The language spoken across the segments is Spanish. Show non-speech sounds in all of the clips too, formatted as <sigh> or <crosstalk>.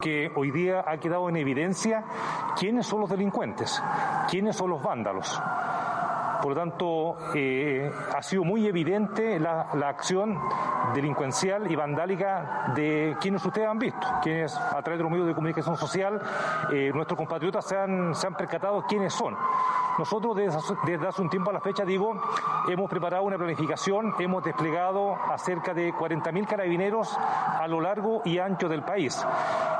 que hoy día ha quedado en evidencia quiénes son los delincuentes, quiénes son los vándalos. Por lo tanto, eh, ha sido muy evidente la, acción delincuencial y vandálica de quienes ustedes han visto, quienes a través de los medios de comunicación social, eh, nuestros compatriotas se han, se han percatado quiénes son. Nosotros desde, hace un tiempo a la fecha, digo, hemos preparado una planificación, hemos desplegado a cerca de 40.000 carabineros a lo largo y ancho del país.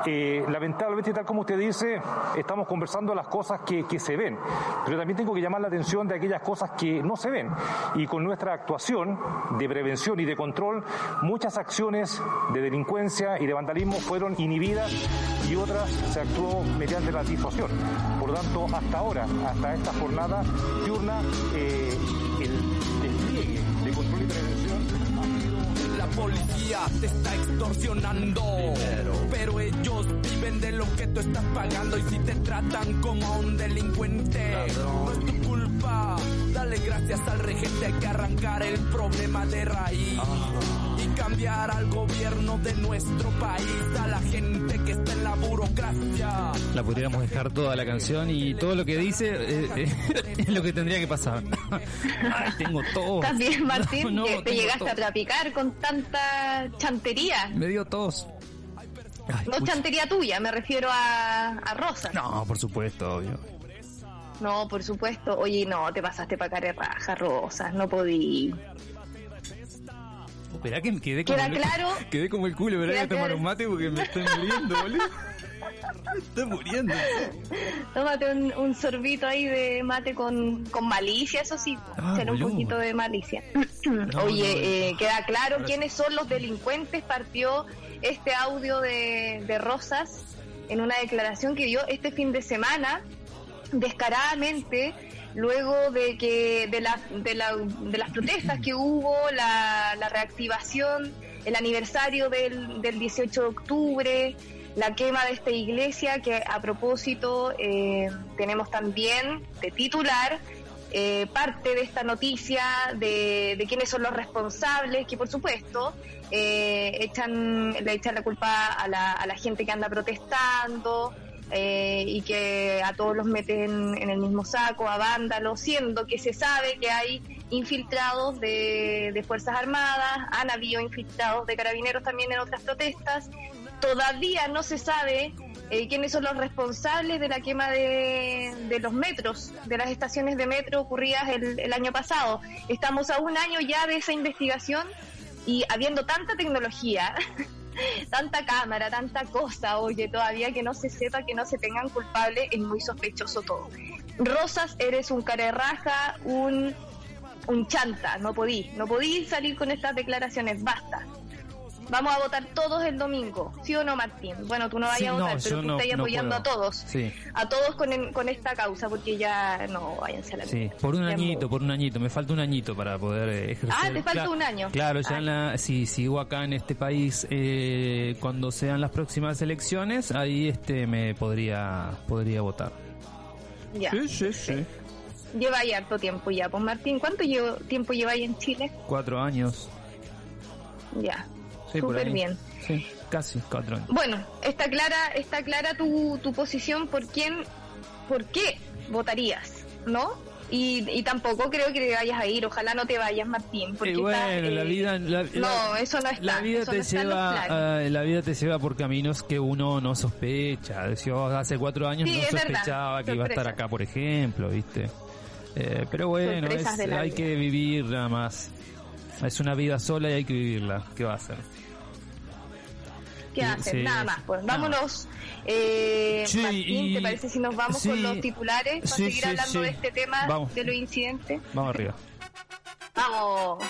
Eh, lamentablemente, tal como usted dice, estamos conversando las cosas que, se ven, pero también tengo que llamar la atención de aquellas cosas que no se ven. Y con nuestra actuación de prevención y de control, muchas acciones de delincuencia y de vandalismo fueron inhibidas y otras se actuó mediante la disuasión. Por tanto, hasta ahora, hasta esta jornada diurna, eh, el despliegue de control y prevención policía te está extorsionando. Pero ellos viven de lo que tú estás pagando y si te tratan como un delincuente, no es tu culpa. Dale gracias al regente, hay que arrancar el problema de raíz. Y cambiar al gobierno de nuestro país, a la gente que está en la burocracia. La podríamos dejar toda la canción y todo lo que dice eh, eh, <laughs> es lo que tendría que pasar. tengo todo. También, <laughs> Martín, que te llegaste a trapicar con tanta chantería. Me dio tos. no chantería tuya, me refiero a, a Rosa. No, por supuesto, obvio. No, por supuesto. Oye, no, te pasaste para cara raja, Rosas, no podí. Espera que quedé como, ¿Queda el, claro? <laughs> quedé como el culo, ¿verdad? Que tomar un mate porque me estoy muriendo, boludo. Me <laughs> estoy muriendo. Tómate un, sorbito ahí de mate con, con malicia, eso sí. Ah, un poquito de malicia. <clears throat> Oye, eh, queda claro quiénes son los delincuentes. Partió este audio de, de Rosas en una declaración que dio este fin de semana descaradamente luego de que de, la, de, la, de las protestas que hubo, la, reactivación, el aniversario del, del 18 de octubre, la quema de esta iglesia, que a propósito eh, tenemos también de titular eh, parte de esta noticia de, de, quiénes son los responsables, que por supuesto eh, echan, le echan la culpa a la, a la gente que anda protestando, eh, y que a todos los meten en el mismo saco, a vándalos, siendo que se sabe que hay infiltrados de, de Fuerzas Armadas, han habido infiltrados de carabineros también en otras protestas. Todavía no se sabe eh, quiénes son los responsables de la quema de, de, los metros, de las estaciones de metro ocurridas el, el año pasado. Estamos a un año ya de esa investigación y habiendo tanta tecnología, <laughs> tanta cámara, tanta cosa, oye, todavía que no se sepa, que no se tengan culpable, es muy sospechoso todo. Rosas, eres un carerraja, un, un chanta, no podí, no podí salir con estas declaraciones, basta. Vamos a votar todos el domingo, ¿sí o no, Martín? Bueno, tú no vayas a votar, pero tú estás apoyando a todos. A todos con, con esta causa, porque ya no, váyanse a la Sí, por un añito, por un añito. Me falta un añito para poder eh, ejercer. Ah, te falta un año. Claro, ya en la, si sigo acá en este país eh, cuando sean las próximas elecciones, ahí este me podría podría votar. Ya. Sí, sí, sí. Lleva ahí harto tiempo ya. Pues Martín, ¿cuánto tiempo lleva ahí en Chile? Cuatro años. Ya, Súper bien. Sí, casi cuatro años. Bueno, está clara, está clara tu, tu posición por quién, por qué votarías, ¿no? Y, y, tampoco creo que te vayas a ir. Ojalá no te vayas, Martín. Porque bueno, la vida. no, eso no está. La vida, te lleva, la vida te lleva por caminos que uno no sospecha. Yo hace cuatro años no sospechaba que iba a estar acá, por ejemplo, ¿viste? Eh, pero bueno, hay que vivir nada más. Es una vida sola y hay que vivirla. ¿Qué va a hacer? ¿Qué hacer? Nada más, pues vámonos. Eh, Martín, ¿te parece si nos vamos con los titulares para seguir hablando de este tema de los incidentes? Vamos arriba. Vamos.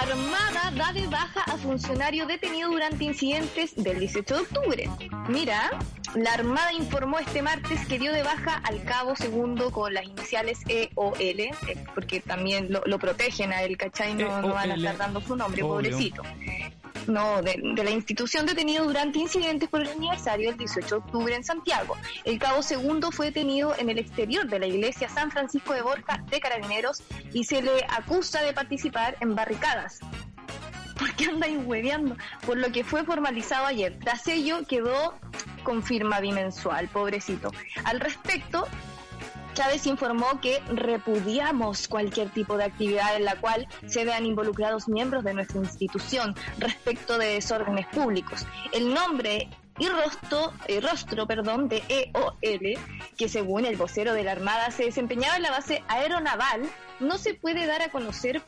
Armada da de baja a funcionario detenido durante incidentes del 18 de octubre. Mira, la Armada informó este martes que dio de baja al cabo segundo con las iniciales EOL, eh, porque también lo, protegen a él, ¿cachai? No, no, van a estar dando su nombre, pobrecito no, de, la institución detenido durante incidentes por el aniversario del 18 de octubre en Santiago. El cabo segundo fue detenido en el exterior de la iglesia San Francisco de Borja de Carabineros y se le acusa de participar en barricadas. ¿por qué andáis hueveando? Por lo que fue formalizado ayer. Tras ello quedó con firma bimensual, pobrecito. Al respecto, Chávez informó que repudiamos cualquier tipo de actividad en la cual se vean involucrados miembros de nuestra institución respecto de desórdenes públicos. El nombre y rostro, eh, rostro perdón, de EOL, que según el vocero de la Armada se desempeñaba en la base aeronaval, no se puede dar a conocer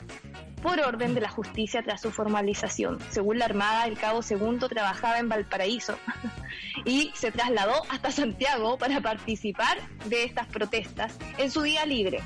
por orden de la justicia tras su formalización. Según la Armada, el cabo segundo trabajaba en Valparaíso <laughs> y se trasladó hasta Santiago para participar de estas protestas en su día libre.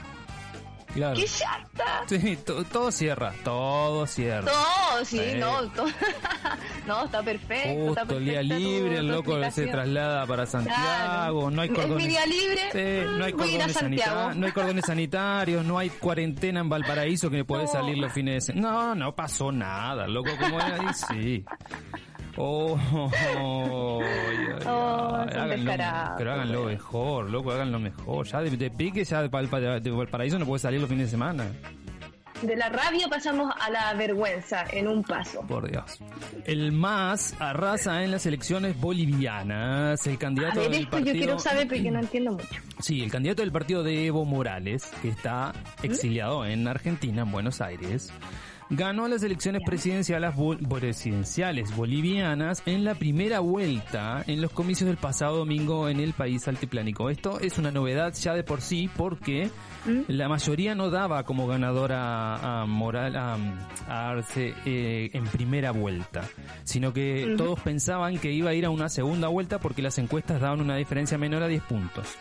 Claro. ¡Qué chata! Sí, todo cierra, todo cierra. Todo, sí, no, <laughs> no, está perfecto. Justo, está el día libre, el loco se traslada para Santiago, no hay cordones. mi día libre, no, hay cordones sanitarios, no hay cordones sanitarios, no hay cuarentena en Valparaíso que me <laughs> puede salir los fines de semana. No, no pasó nada, loco, como era sí. Oh, <laughs> oh, oh pero háganlo mejor, loco, háganlo mejor. Ya de, pique, ya de, Valparaíso no puede salir los fines de semana. De la rabia pasamos a la vergüenza en un paso. Por Dios. El MAS arrasa en las elecciones bolivianas. El candidato a ver, esto yo quiero saber porque no entiendo mucho. Sí, el candidato del partido de Evo Morales, que está ¿Mm? exiliado en Argentina, en Buenos Aires, ganó las elecciones presidenciales, presidenciales bolivianas en la primera vuelta en los comicios del pasado domingo en el país altiplánico. Esto es una novedad ya de por sí porque ¿Mm? la mayoría no daba como ganadora a, Moral a, Arce eh, en primera vuelta, sino que todos pensaban que iba a ir a una segunda vuelta porque las encuestas daban una diferencia menor a 10 puntos.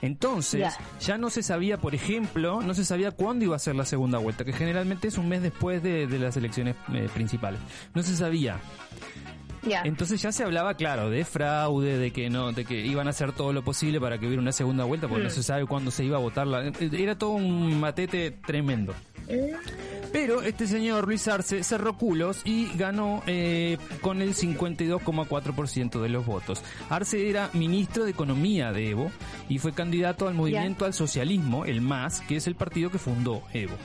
Entonces, ya no se sabía, por ejemplo, no se sabía cuándo iba a ser la segunda vuelta, que generalmente es un mes después de, las elecciones eh, principales. No se sabía. Entonces ya se hablaba, claro, de fraude, de que no, de que iban a hacer todo lo posible para que hubiera una segunda vuelta, porque no se sabe cuándo se iba a votar. La, era todo un matete tremendo. Eh. Pero este señor Luis Arce cerró culos y ganó eh, con el 52,4% de los votos. Arce era ministro de Economía de Evo y fue candidato al movimiento al socialismo, el MAS, que es el partido que fundó Evo.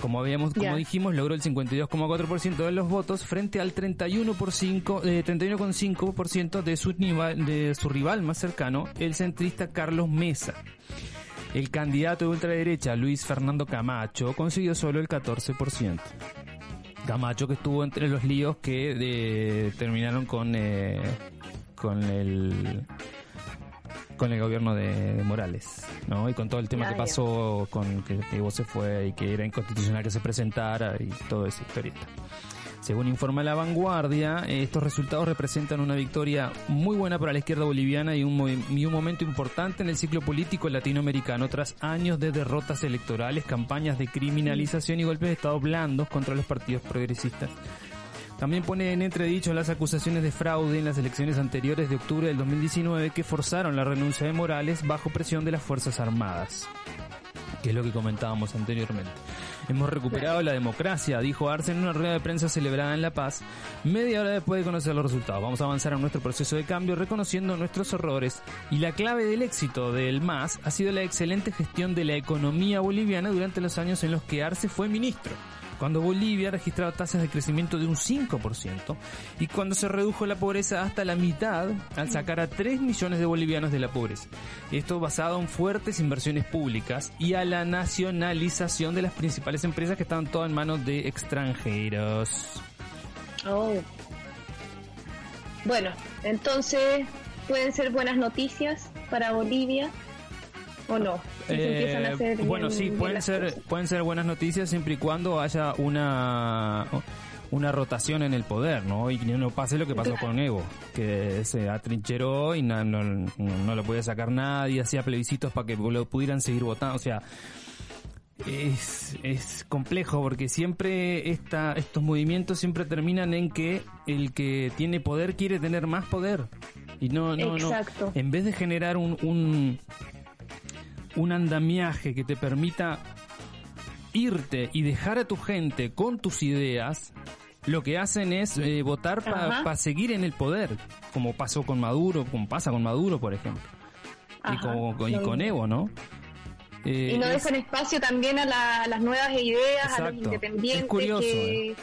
Como habíamos, como dijimos, logró el 52,4% de los votos frente al 31,5% eh, 31 de su, de su rival más cercano, el centrista Carlos Mesa. El candidato de ultraderecha, Luis Fernando Camacho, consiguió solo el 14%. Camacho que estuvo entre los líos que terminaron con, eh, con el con el gobierno de, Morales, ¿no? Y con todo el tema que pasó con que, que vos se fue y que era inconstitucional que se presentara y toda esa historieta. Según informa La Vanguardia, estos resultados representan una victoria muy buena para la izquierda boliviana y un, y un momento importante en el ciclo político latinoamericano tras años de derrotas electorales, campañas de criminalización y golpes de Estado blandos contra los partidos progresistas. También pone en entredicho las acusaciones de fraude en las elecciones anteriores de octubre del 2019 que forzaron la renuncia de Morales bajo presión de las Fuerzas Armadas, que es lo que comentábamos anteriormente. Hemos recuperado la democracia, dijo Arce en una rueda de prensa celebrada en La Paz, media hora después de conocer los resultados. Vamos a avanzar en nuestro proceso de cambio reconociendo nuestros errores y la clave del éxito del MAS ha sido la excelente gestión de la economía boliviana durante los años en los que Arce fue ministro cuando Bolivia registraba tasas de crecimiento de un 5% y cuando se redujo la pobreza hasta la mitad al sacar a 3 millones de bolivianos de la pobreza. Esto basado en fuertes inversiones públicas y a la nacionalización de las principales empresas que estaban todas en manos de extranjeros. Oh. Bueno, entonces pueden ser buenas noticias para Bolivia o no? Eh, bueno, sí, pueden ser, pueden ser buenas noticias siempre y cuando haya una una rotación en el poder, ¿no? Y no pase lo que pasó con Evo, que se atrincheró y no, no, lo podía sacar nadie, hacía plebiscitos para que lo pudieran seguir votando, o sea, es, es complejo porque siempre esta, estos movimientos siempre terminan en que el que tiene poder quiere tener más poder. Y no, no, Exacto. no. En vez de generar un, un, un andamiaje que te permita irte y dejar a tu gente con tus ideas, lo que hacen es eh, votar para seguir en el poder, como pasó con Maduro, como pasa con Maduro, por ejemplo. y, como, con Evo, ¿no? y no eh, dejan espacio también a, las nuevas ideas, a los independientes. Es curioso, que... Eh.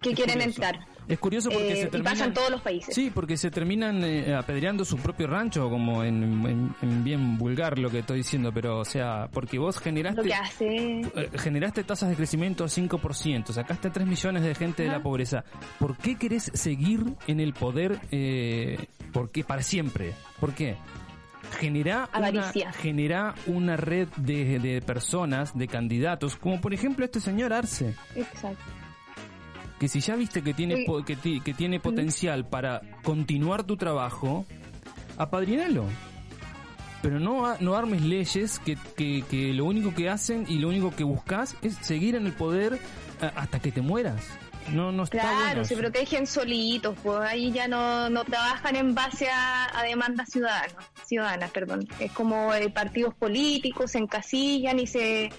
que quieren entrar. Es curioso porque se terminan, pasa en todos los países. Sí, porque se terminan apedreando su propio rancho, como en, bien vulgar lo que estoy diciendo, pero o sea, porque vos generaste generaste tasas de crecimiento a 5%, sacaste a 3 millones de gente de la pobreza. ¿Por qué querés seguir en el poder eh, ¿por para siempre? ¿Por qué? genera una, genera una red de, de, personas, de candidatos, como por ejemplo este señor Arce. Exacto. Que si ya viste que tiene, que, que, tiene potencial para continuar tu trabajo, apadrinalo. Pero no, no armes leyes que, que, que lo único que hacen y lo único que buscas es seguir en el poder hasta que te mueras. No, no está claro, se protegen solitos, pues ahí ya no, no trabajan en base a, demandas ciudadanas, ciudadanas, perdón. Es como eh, partidos políticos se encasillan y se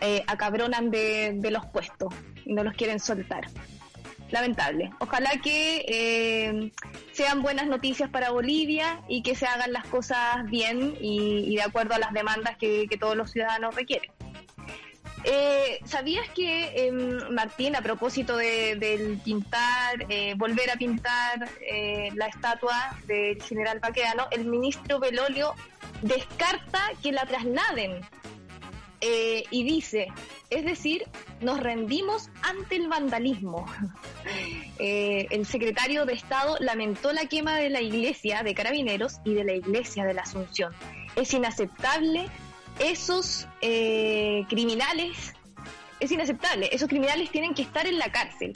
eh, acabronan de, de los puestos, no los quieren soltar. Lamentable. Ojalá que eh, sean buenas noticias para Bolivia y que se hagan las cosas bien y, de acuerdo a las demandas que todos los ciudadanos requieren. Eh, ¿Sabías que, em, Martín, a propósito del pintar, eh, volver a pintar la estatua del general Baqueano, el ministro Belolio descarta que la trasladen y dice, es decir, nos rendimos ante el vandalismo. <laughs> el secretario de Estado lamentó la quema de la iglesia de Carabineros y de la iglesia de la Asunción. Es inaceptable esos eh, criminales, es inaceptable, esos criminales tienen que estar en la cárcel.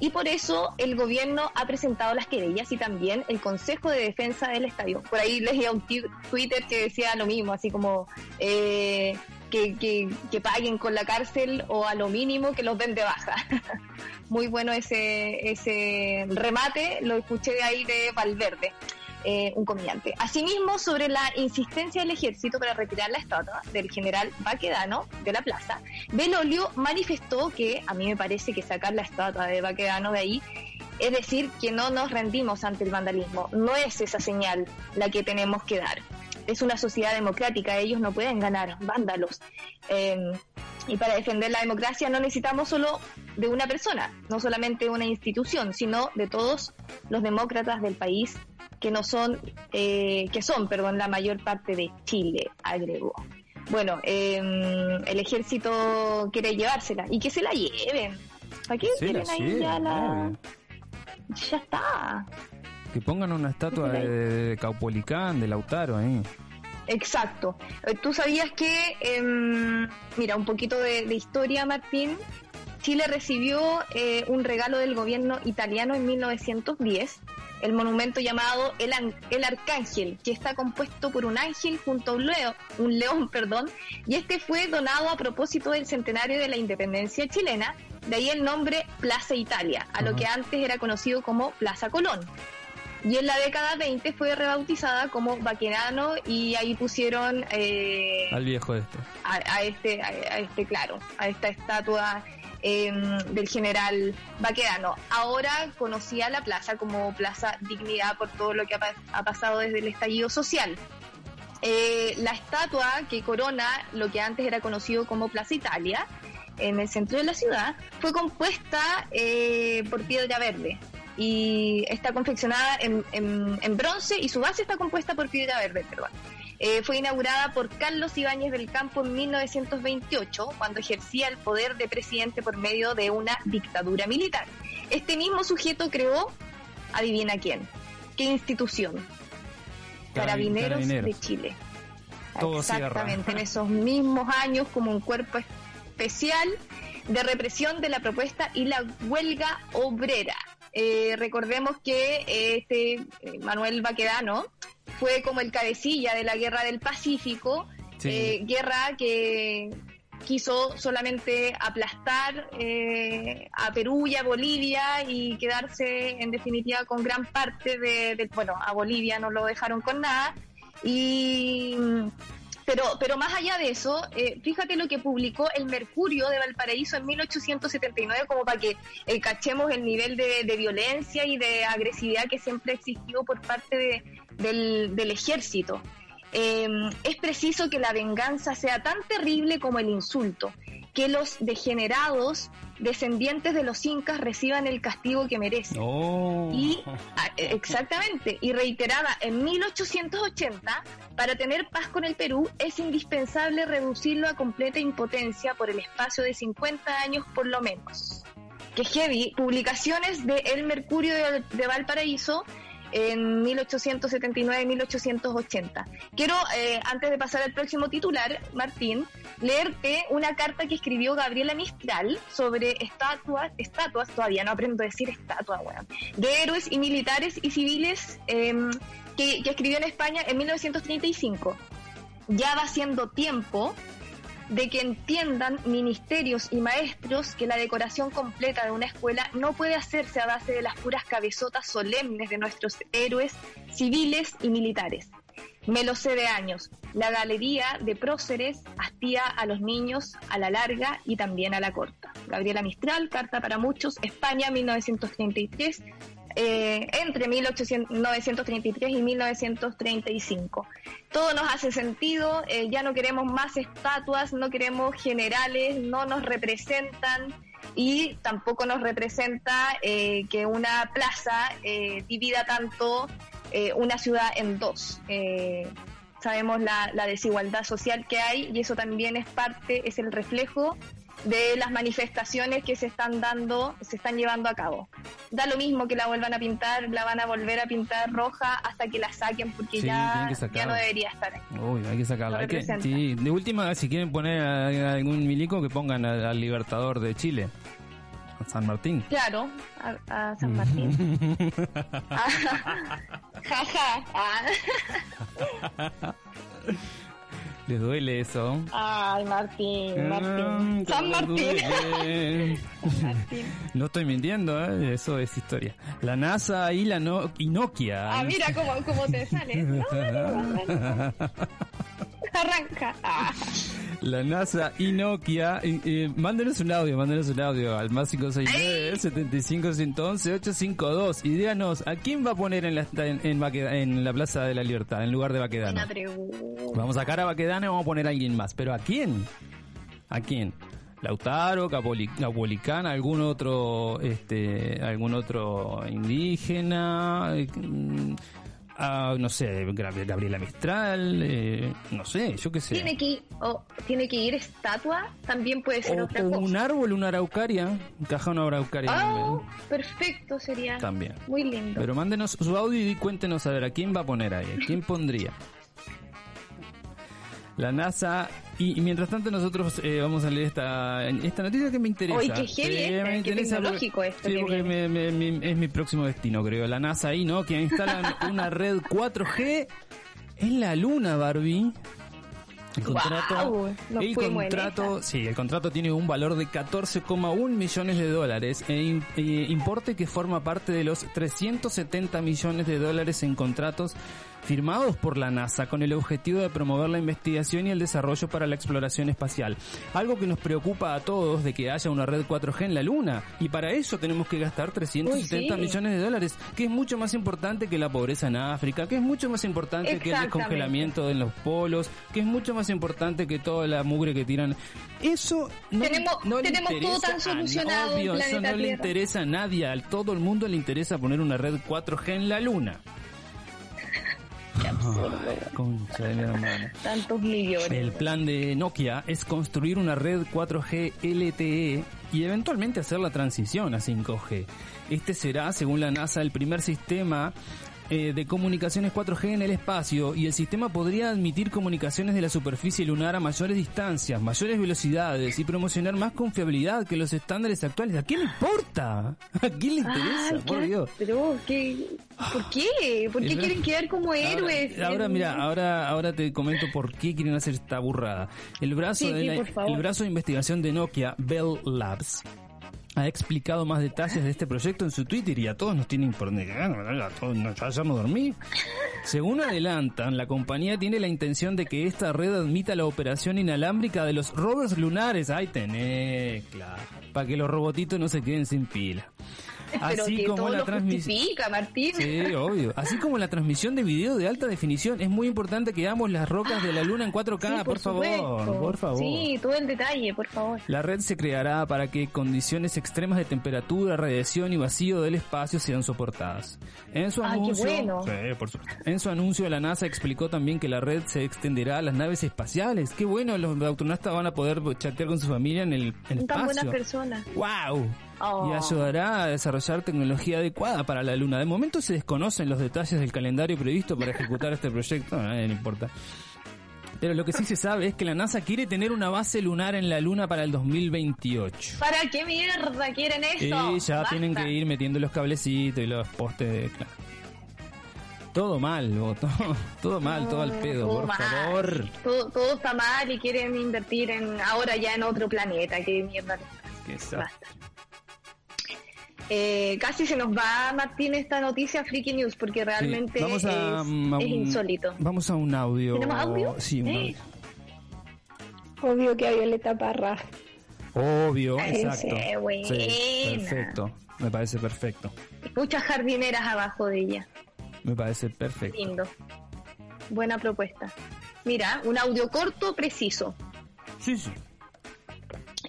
Y por eso el gobierno ha presentado las querellas y también el Consejo de Defensa del Estadio. Por ahí leía un Twitter que decía lo mismo, así como eh, que, que, que, paguen con la cárcel o a lo mínimo que los den de baja. <laughs> Muy bueno ese, ese remate, lo escuché de ahí de Valverde. Eh, un comediante. Asimismo, sobre la insistencia del ejército para retirar la estatua del general Baquedano de la plaza, Belolio manifestó que a mí me parece que sacar la estatua de Baquedano de ahí es decir que no nos rendimos ante el vandalismo. No es esa señal la que tenemos que dar. Es una sociedad democrática, ellos no pueden ganar, vándalos. Em, y para defender la democracia no necesitamos solo de una persona, no solamente una institución, sino de todos los demócratas del país que no son, eh, que son, perdón, la mayor parte de Chile, agregó. Bueno, em, el ejército quiere llevársela y que se la lleven. ¿Para qué quieren ahí ya la.? Ya está. Que pongan una estatua de, Caupolicán, de Lautaro ahí. Exacto. Eh, Tú sabías que, em, mira, un poquito de, historia, Martín. Chile recibió eh, un regalo del gobierno italiano en 1910 el monumento llamado el, el, Arcángel, que está compuesto por un ángel junto a un, león, un león, <laughs> perdón, y este fue donado a propósito del centenario de la independencia chilena, de ahí el nombre Plaza Italia, a lo que antes era conocido como Plaza Colón. Y en la década 20 fue rebautizada como Baquerano y ahí pusieron... Eh, Al viejo este. A, este, a este, claro, a esta estatua Em, del general Baquedano. Ahora conocía la plaza como Plaza Dignidad por todo lo que ha, pasado desde el estallido social. Eh, la estatua que corona lo que antes era conocido como Plaza Italia, en el centro de la ciudad, fue compuesta eh, por piedra verde y está confeccionada en, en, bronce y su base está compuesta por piedra verde, perdón. Eh, fue inaugurada por Carlos Ibáñez del Campo en 1928, cuando ejercía el poder de presidente por medio de una dictadura militar. Este mismo sujeto creó, adivina quién, qué institución, Carabineros, de Chile. Exactamente, en <laughs> esos mismos años como un cuerpo especial de represión de la propuesta y la huelga obrera. Eh, recordemos que este eh, Manuel Baquedano fue como el cabecilla de la guerra del Pacífico, eh, guerra que quiso solamente aplastar eh, a Perú y a Bolivia y quedarse en definitiva con gran parte de, bueno, a Bolivia no lo dejaron con nada. Y pero, pero más allá de eso, eh, fíjate lo que publicó el Mercurio de Valparaíso en 1879, como para que cachemos el nivel de, violencia y de agresividad que siempre ha existido por parte de, del, ejército. Em, es preciso que la venganza sea tan terrible como el insulto, que los degenerados descendientes de los incas reciban el castigo que merecen. Oh. Y exactamente, y reiterada en 1880, para tener paz con el Perú es indispensable reducirlo a completa impotencia por el espacio de 50 años por lo menos. Que heavy, publicaciones de El Mercurio de Valparaíso en 1879-1880. Quiero, eh, antes de pasar al próximo titular, Martín, leerte una carta que escribió Gabriela Mistral sobre estatuas, estatuas, todavía no aprendo a decir estatua, weón, de héroes y militares y civiles em, que, que escribió en España en 1935. Ya va siendo tiempo de que entiendan ministerios y maestros que la decoración completa de una escuela no puede hacerse a base de las puras cabezotas solemnes de nuestros héroes civiles y militares. Me lo sé de años. La galería de próceres hastía a los niños a la larga y también a la corta. Gabriela Mistral, Carta para Muchos, España, 1933, eh, entre 1933 y 1935. Todo nos hace sentido, eh, ya no queremos más estatuas, no queremos generales, no nos representan y tampoco nos representa eh, que una plaza divida tanto una ciudad en dos sabemos la, la, desigualdad social que hay y eso también es parte, es el reflejo de las manifestaciones que se están dando, se están llevando a cabo. Da lo mismo que la vuelvan a pintar, la van a volver a pintar roja hasta que la saquen porque ya, ya no debería estar ahí. Uy, hay que sacarla. de última, si quieren poner algún milico, que pongan al, Libertador de Chile. A San Martín. Claro, a, San Martín. <laughs> <laughs> Jaja. <laughs> Les duele eso. Ay, Martín, Martín. <laughs> San Martín. no estoy mintiendo, ¿eh? eso es historia. La NASA y la no y Nokia. Ah, mira cómo, cómo te sale. <laughs> Arranca. Ah. <laughs> La NASA y Nokia. mándenos un audio, mándenos un audio al más 569 75 111 852 y díganos a quién va a poner en la, en, en, la Plaza de la Libertad en lugar de Baquedano. Vamos a sacar a Baquedano y vamos a poner a alguien más. ¿Pero a quién? ¿A quién? Lautaro, Capolicán, algún otro, este, algún otro indígena, no sé, Gabriela Mistral, eh, no sé, yo qué sé. Tiene que, tiene que ir estatua, también puede ser otra cosa. un árbol, una araucaria, caja una araucaria. Oh, perfecto sería. También. Muy lindo. Pero mándenos su audio y cuéntenos a ver a quién va a poner ahí, a quién pondría. La NASA y, mientras tanto nosotros eh, vamos a leer esta, esta noticia que me interesa. Uy, qué heavy me interesa tecnológico esto. Sí, porque es mi próximo destino, creo. La NASA ahí, ¿no? Que instalan <laughs> una red 4G en la Luna, Barbie. El contrato, el contrato, sí, el contrato tiene un valor de 14,1 millones de dólares e, e, importe que forma parte de los 370 millones de dólares en contratos firmados por la NASA con el objetivo de promover la investigación y el desarrollo para la exploración espacial. Algo que nos preocupa a todos de que haya una red 4G en la Luna y para eso tenemos que gastar 370 millones de dólares, que es mucho más importante que la pobreza en África, que es mucho más importante que el descongelamiento en los polos, que es mucho más importante que toda la mugre que tiran. Eso no, tenemos, no tenemos todo tan solucionado. eso no le interesa a nadie, a todo el mundo le interesa poner una red 4G en la Luna. El plan de Nokia es construir una red 4G LTE y eventualmente hacer la transición a 5G. Este será, según la NASA, el primer sistema eh, de comunicaciones 4G en el espacio y el sistema podría admitir comunicaciones de la superficie lunar a mayores distancias, mayores velocidades y promocionar más confiabilidad que los estándares actuales. ¿A quién le importa? ¿A quién le interesa? por Dios. Pero, ¿qué? ¿por qué? ¿Por qué quieren quedar como héroes? Ahora, mira, ahora, ahora te comento por qué quieren hacer esta burrada. El brazo, de, el brazo de investigación de Nokia, Bell Labs, ha explicado más detalles de este proyecto en su Twitter y a todos nos tienen por a todos nos vayamos a dormir. Según adelantan, la compañía tiene la intención de que esta red admita la operación inalámbrica de los rovers lunares. Ahí tenés, claro, para que los robotitos no se queden sin pila. <laughs> Así como la transmisión. Martín. Sí, obvio. Así como la transmisión de video de alta definición, es muy importante que veamos las rocas de la luna en 4K, por, favor. Por favor. Sí, todo el detalle, por favor. La red se creará para que condiciones extremas de temperatura, radiación y vacío del espacio sean soportadas. En su anuncio, en su anuncio la NASA explicó también que la red se extenderá a las naves espaciales. Qué bueno, los astronautas van a poder chatear con su familia en el, en Tan buenas personas. ¡Wow! Y oh. ayudará a desarrollar tecnología adecuada para la Luna. De momento se desconocen los detalles del calendario previsto para ejecutar este proyecto, nadie le importa. Pero lo que sí se sabe es que la NASA quiere tener una base lunar en la Luna para el 2028. ¿Para qué mierda quieren eso? Y ya tienen que ir metiendo los cablecitos y los postes de... Todo mal, todo, <laughs> todo mal, todo al pedo, por favor. Todo, todo, está mal y quieren invertir en ahora ya en otro planeta. Qué mierda. Basta. Eh, casi se nos va, Martín, esta noticia Freaky News, porque realmente es, insólito. Vamos a un audio. ¿Tenemos audio? Sí, un audio. Obvio que a Violeta Parra. Obvio, exacto. perfecto, me parece perfecto. Muchas jardineras abajo de ella. Me parece perfecto. Lindo. Buena propuesta. Mira, un audio corto, preciso. Sí, sí.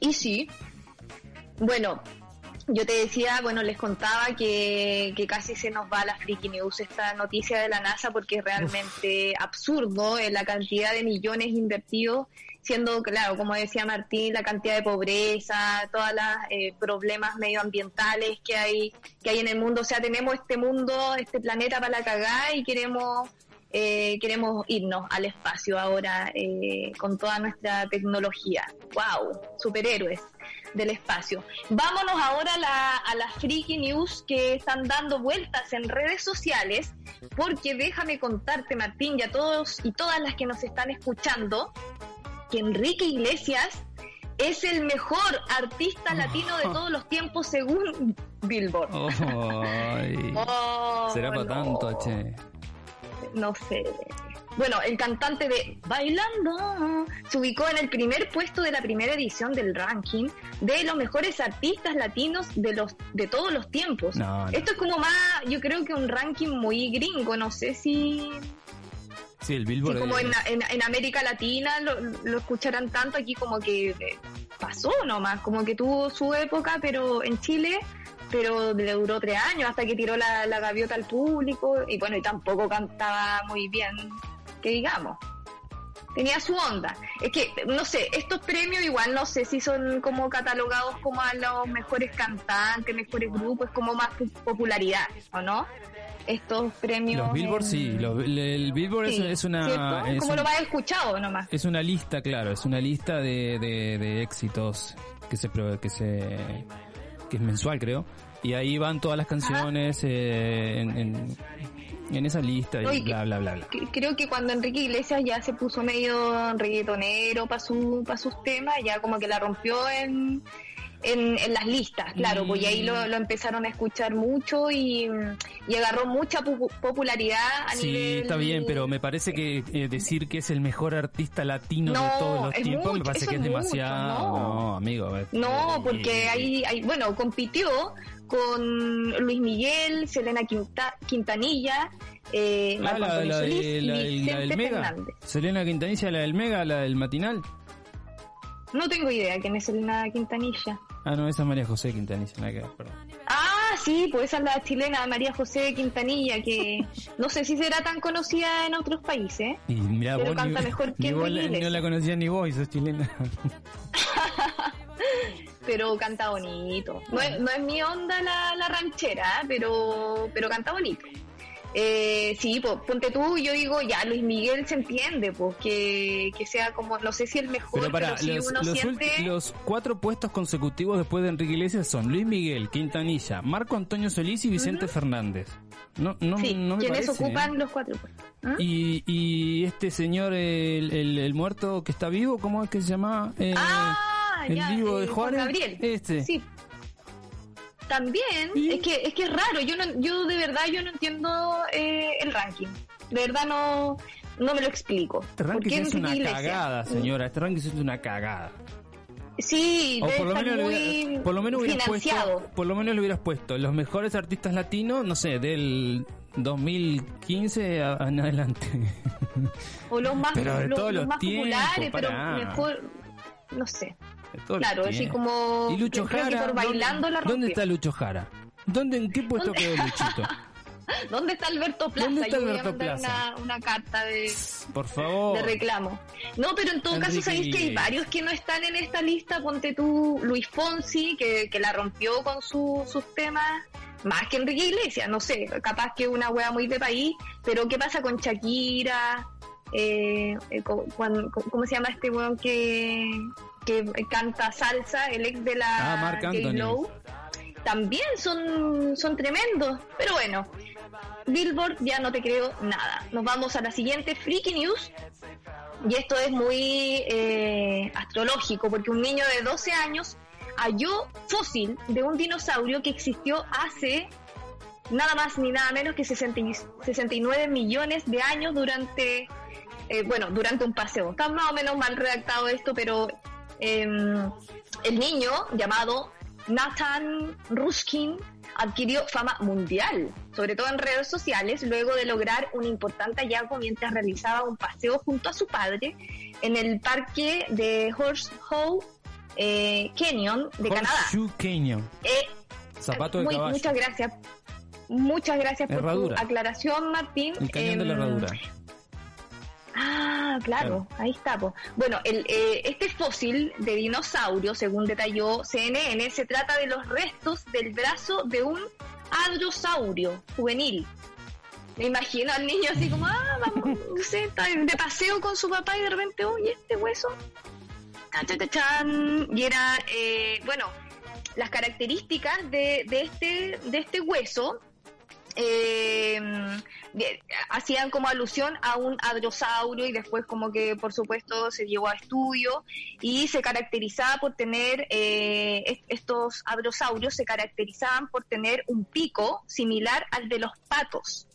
Y sí. Bueno, yo te decía, bueno, les contaba que, casi se nos va la Freaky News esta noticia de la NASA porque es realmente absurdo en la cantidad de millones invertidos, siendo, claro, como decía Martín, la cantidad de pobreza, todos los eh, problemas medioambientales que hay, que hay en el mundo. O sea, tenemos este mundo, este planeta para la cagada y queremos eh, queremos irnos al espacio ahora eh, con toda nuestra tecnología. ¡Wow! Superhéroes del espacio. Vámonos ahora a, las freaky news que están dando vueltas en redes sociales, porque déjame contarte, Martín, y a todos y todas las que nos están escuchando, que Enrique Iglesias es el mejor artista latino de <laughs> todos los tiempos según Billboard. <laughs> Oh, ¿Será para tanto, che? No sé bueno, el cantante de Bailando se ubicó en el primer puesto de la primera edición del ranking de los mejores artistas latinos de los de todos los tiempos. Esto es como más, yo creo que un ranking muy gringo, no sé si Sí, el Billboard. como en, en, América Latina lo, lo, escucharán tanto aquí como que pasó nomás, como que tuvo su época, pero en Chile, pero le duró tres años hasta que tiró la, la gaviota al público y bueno, y tampoco cantaba muy bien que digamos. Tenía su onda. Es que, no sé, estos premios igual no sé si son como catalogados como a los mejores cantantes, mejores grupos, como más popularidad, ¿o no? Estos premios. Los Billboard sí, el Billboard es, una. como lo más escuchado nomás. Es una lista, claro, es una lista de, de, éxitos que se, que se. Que es mensual, creo. Y ahí van todas las canciones eh, en en esa lista y bla, bla, bla, bla. Creo que cuando Enrique Iglesias ya se puso medio reggaetonero para su, pa sus temas, ya como que la rompió en, en, las listas, claro, pues ahí lo, lo, empezaron a escuchar mucho y, y agarró mucha popularidad a sí, está bien, pero me parece que eh, decir que es el mejor artista latino de todos los tiempos me parece que es, demasiado. no. amigo. no, porque ahí, ahí, bueno, compitió con Luis Miguel, Selena Quintanilla, eh, ah, la, del Mega. Selena Quintanilla, la del Mega, la del matinal. No tengo idea quién es Selena Quintanilla. Ah, no, esa es María José Quintanilla, Ah, sí, pues esa es la chilena María José Quintanilla, que no sé si será tan conocida en otros países, pero canta mejor que ni No la conocía ni vos, sos chilena. <laughs> pero canta bonito. No es, no es mi onda la, la ranchera, pero, pero canta bonito. Eh, sí, pues ponte tú, yo digo, ya Luis Miguel se entiende, pues que, sea como, no sé si el mejor, pero, para, si los, uno siente... los cuatro puestos consecutivos después de Enrique Iglesias son Luis Miguel, Quintanilla, Marco Antonio Solís y Vicente Fernández. No, no, sí, no me quienes ocupan ¿eh? los cuatro puestos. ¿Ah? Y, y este señor, el, el, muerto que está vivo, ¿cómo es que se llama? Eh, ah, el vivo de Juárez. Gabriel. Este. Sí, también es que es que es raro yo no yo de verdad yo no entiendo eh, el ranking. De verdad no no me lo explico. Este ranking es una cagada señora este ranking es una cagada. Sí, por lo, menos muy por lo menos hubieras puesto, por lo menos le hubieras puesto los mejores artistas latinos, no sé, del 2015 en adelante. O los más, los, más populares, pero mejor, no sé. Claro, así como. ¿Y Lucho Jara? bailando la ¿Dónde está Lucho Jara? ¿Dónde, ¿En qué puesto quedó Luchito? <laughs> ¿Dónde está Alberto Plaza? ¿Dónde está Alberto Plaza? Una, carta de, Por favor. de reclamo. No, pero en todo caso sabéis que hay varios que no están en esta lista. Ponte tú Luis Fonsi, que, que la rompió con su, sus temas. Más que Enrique Iglesias, no sé, capaz que una wea muy de país, pero ¿qué pasa con Shakira? Eh, eh ¿Cómo se llama este weón que, que canta salsa? El ex de la ah, Anthony. También son, son tremendos, pero bueno, Billboard ya no te creo nada. Nos vamos a la siguiente Freaky News. Y esto es muy eh, astrológico, porque un niño de 12 años halló fósil de un dinosaurio que existió hace nada más ni nada menos que 69 millones de años durante, eh, bueno, durante un paseo. Está más o menos mal redactado esto, pero em, el niño llamado Nathan Ruskin adquirió fama mundial, sobre todo en redes sociales, luego de lograr un importante hallazgo mientras realizaba un paseo junto a su padre en el parque de Horseshoe eh, Canyon de Canadá. Canyon. Eh, Zapato de caballo. Muchas gracias. Muchas gracias por tu aclaración, Martín. El cañón de la em, herradura. Ah, claro, ahí está. Bueno, el, eh, este fósil de dinosaurio, según detalló CNN, se trata de los restos del brazo de un hadrosaurio juvenil. Me imagino al niño así como, ah, vamos, <laughs> no sé, está de paseo con su papá y de repente, oye, este hueso. Y era, eh, bueno, las características de, de, este, de este hueso eh, hacían como alusión a un hadrosaurio y después como que por supuesto se llevó a estudio y se caracterizaba por tener, eh, estos hadrosaurios se caracterizaban por tener un pico similar al de los patos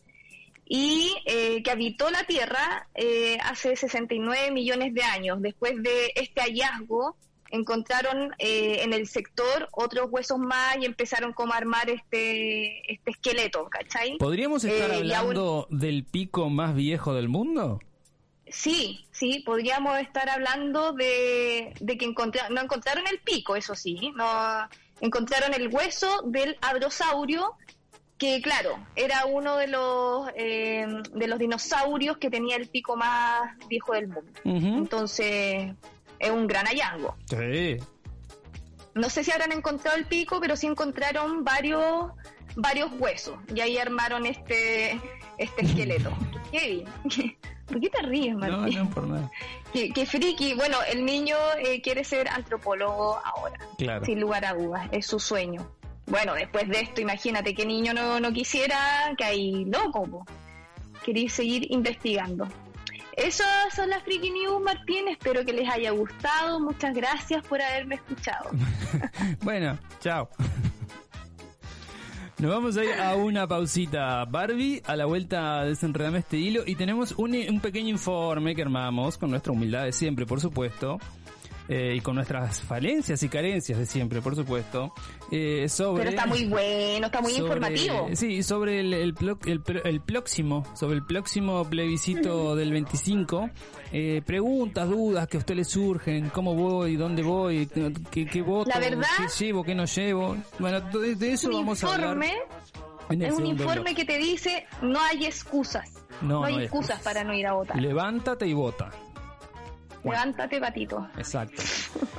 y eh, que habitó la Tierra eh, hace 69 millones de años. Después de este hallazgo, encontraron eh, en el sector otros huesos más y empezaron como a armar este, este esqueleto, ¿cachai? ¿Podríamos estar eh, hablando del pico más viejo del mundo? Sí, sí, podríamos estar hablando de, que no encontraron el pico, eso sí, no encontraron el hueso del hadrosaurio que claro, era uno de los eh, de los dinosaurios que tenía el pico más viejo del mundo. Entonces, es un gran hallazgo. Sí. No sé si habrán encontrado el pico, pero sí encontraron varios varios huesos y ahí armaron este este esqueleto. <laughs> ¿Qué? <laughs> ¿Por qué te ríes, Martín? No, no, por nada. <laughs> Qué, friki. Bueno, el niño eh, quiere ser antropólogo ahora. Claro. Sin lugar a dudas. Es su sueño. Bueno, después de esto, imagínate qué niño no, no quisiera, que hay loco, quería seguir investigando. Esas son las Freaky News, Martín. Espero que les haya gustado. Muchas gracias por haberme escuchado. <laughs> bueno, chao. Nos vamos a ir a una pausita, Barbie, a la vuelta desenredame este hilo y tenemos un, un pequeño informe que armamos con nuestra humildad de siempre, por supuesto, eh, y con nuestras falencias y carencias de siempre, por supuesto, eh, sobre... Pero está muy bueno, está muy informativo. Sí, sobre el, el, el, próximo, sobre el próximo plebiscito del 25, eh, preguntas, dudas que a usted le surgen, cómo voy, dónde voy, qué, qué voto, qué llevo, qué no llevo. Bueno, de, eso vamos a hablar. es un informe que te dice no hay excusas. No, hay, excusas para no ir a votar. Levántate y vota. Levántate, patito. Exacto. <laughs>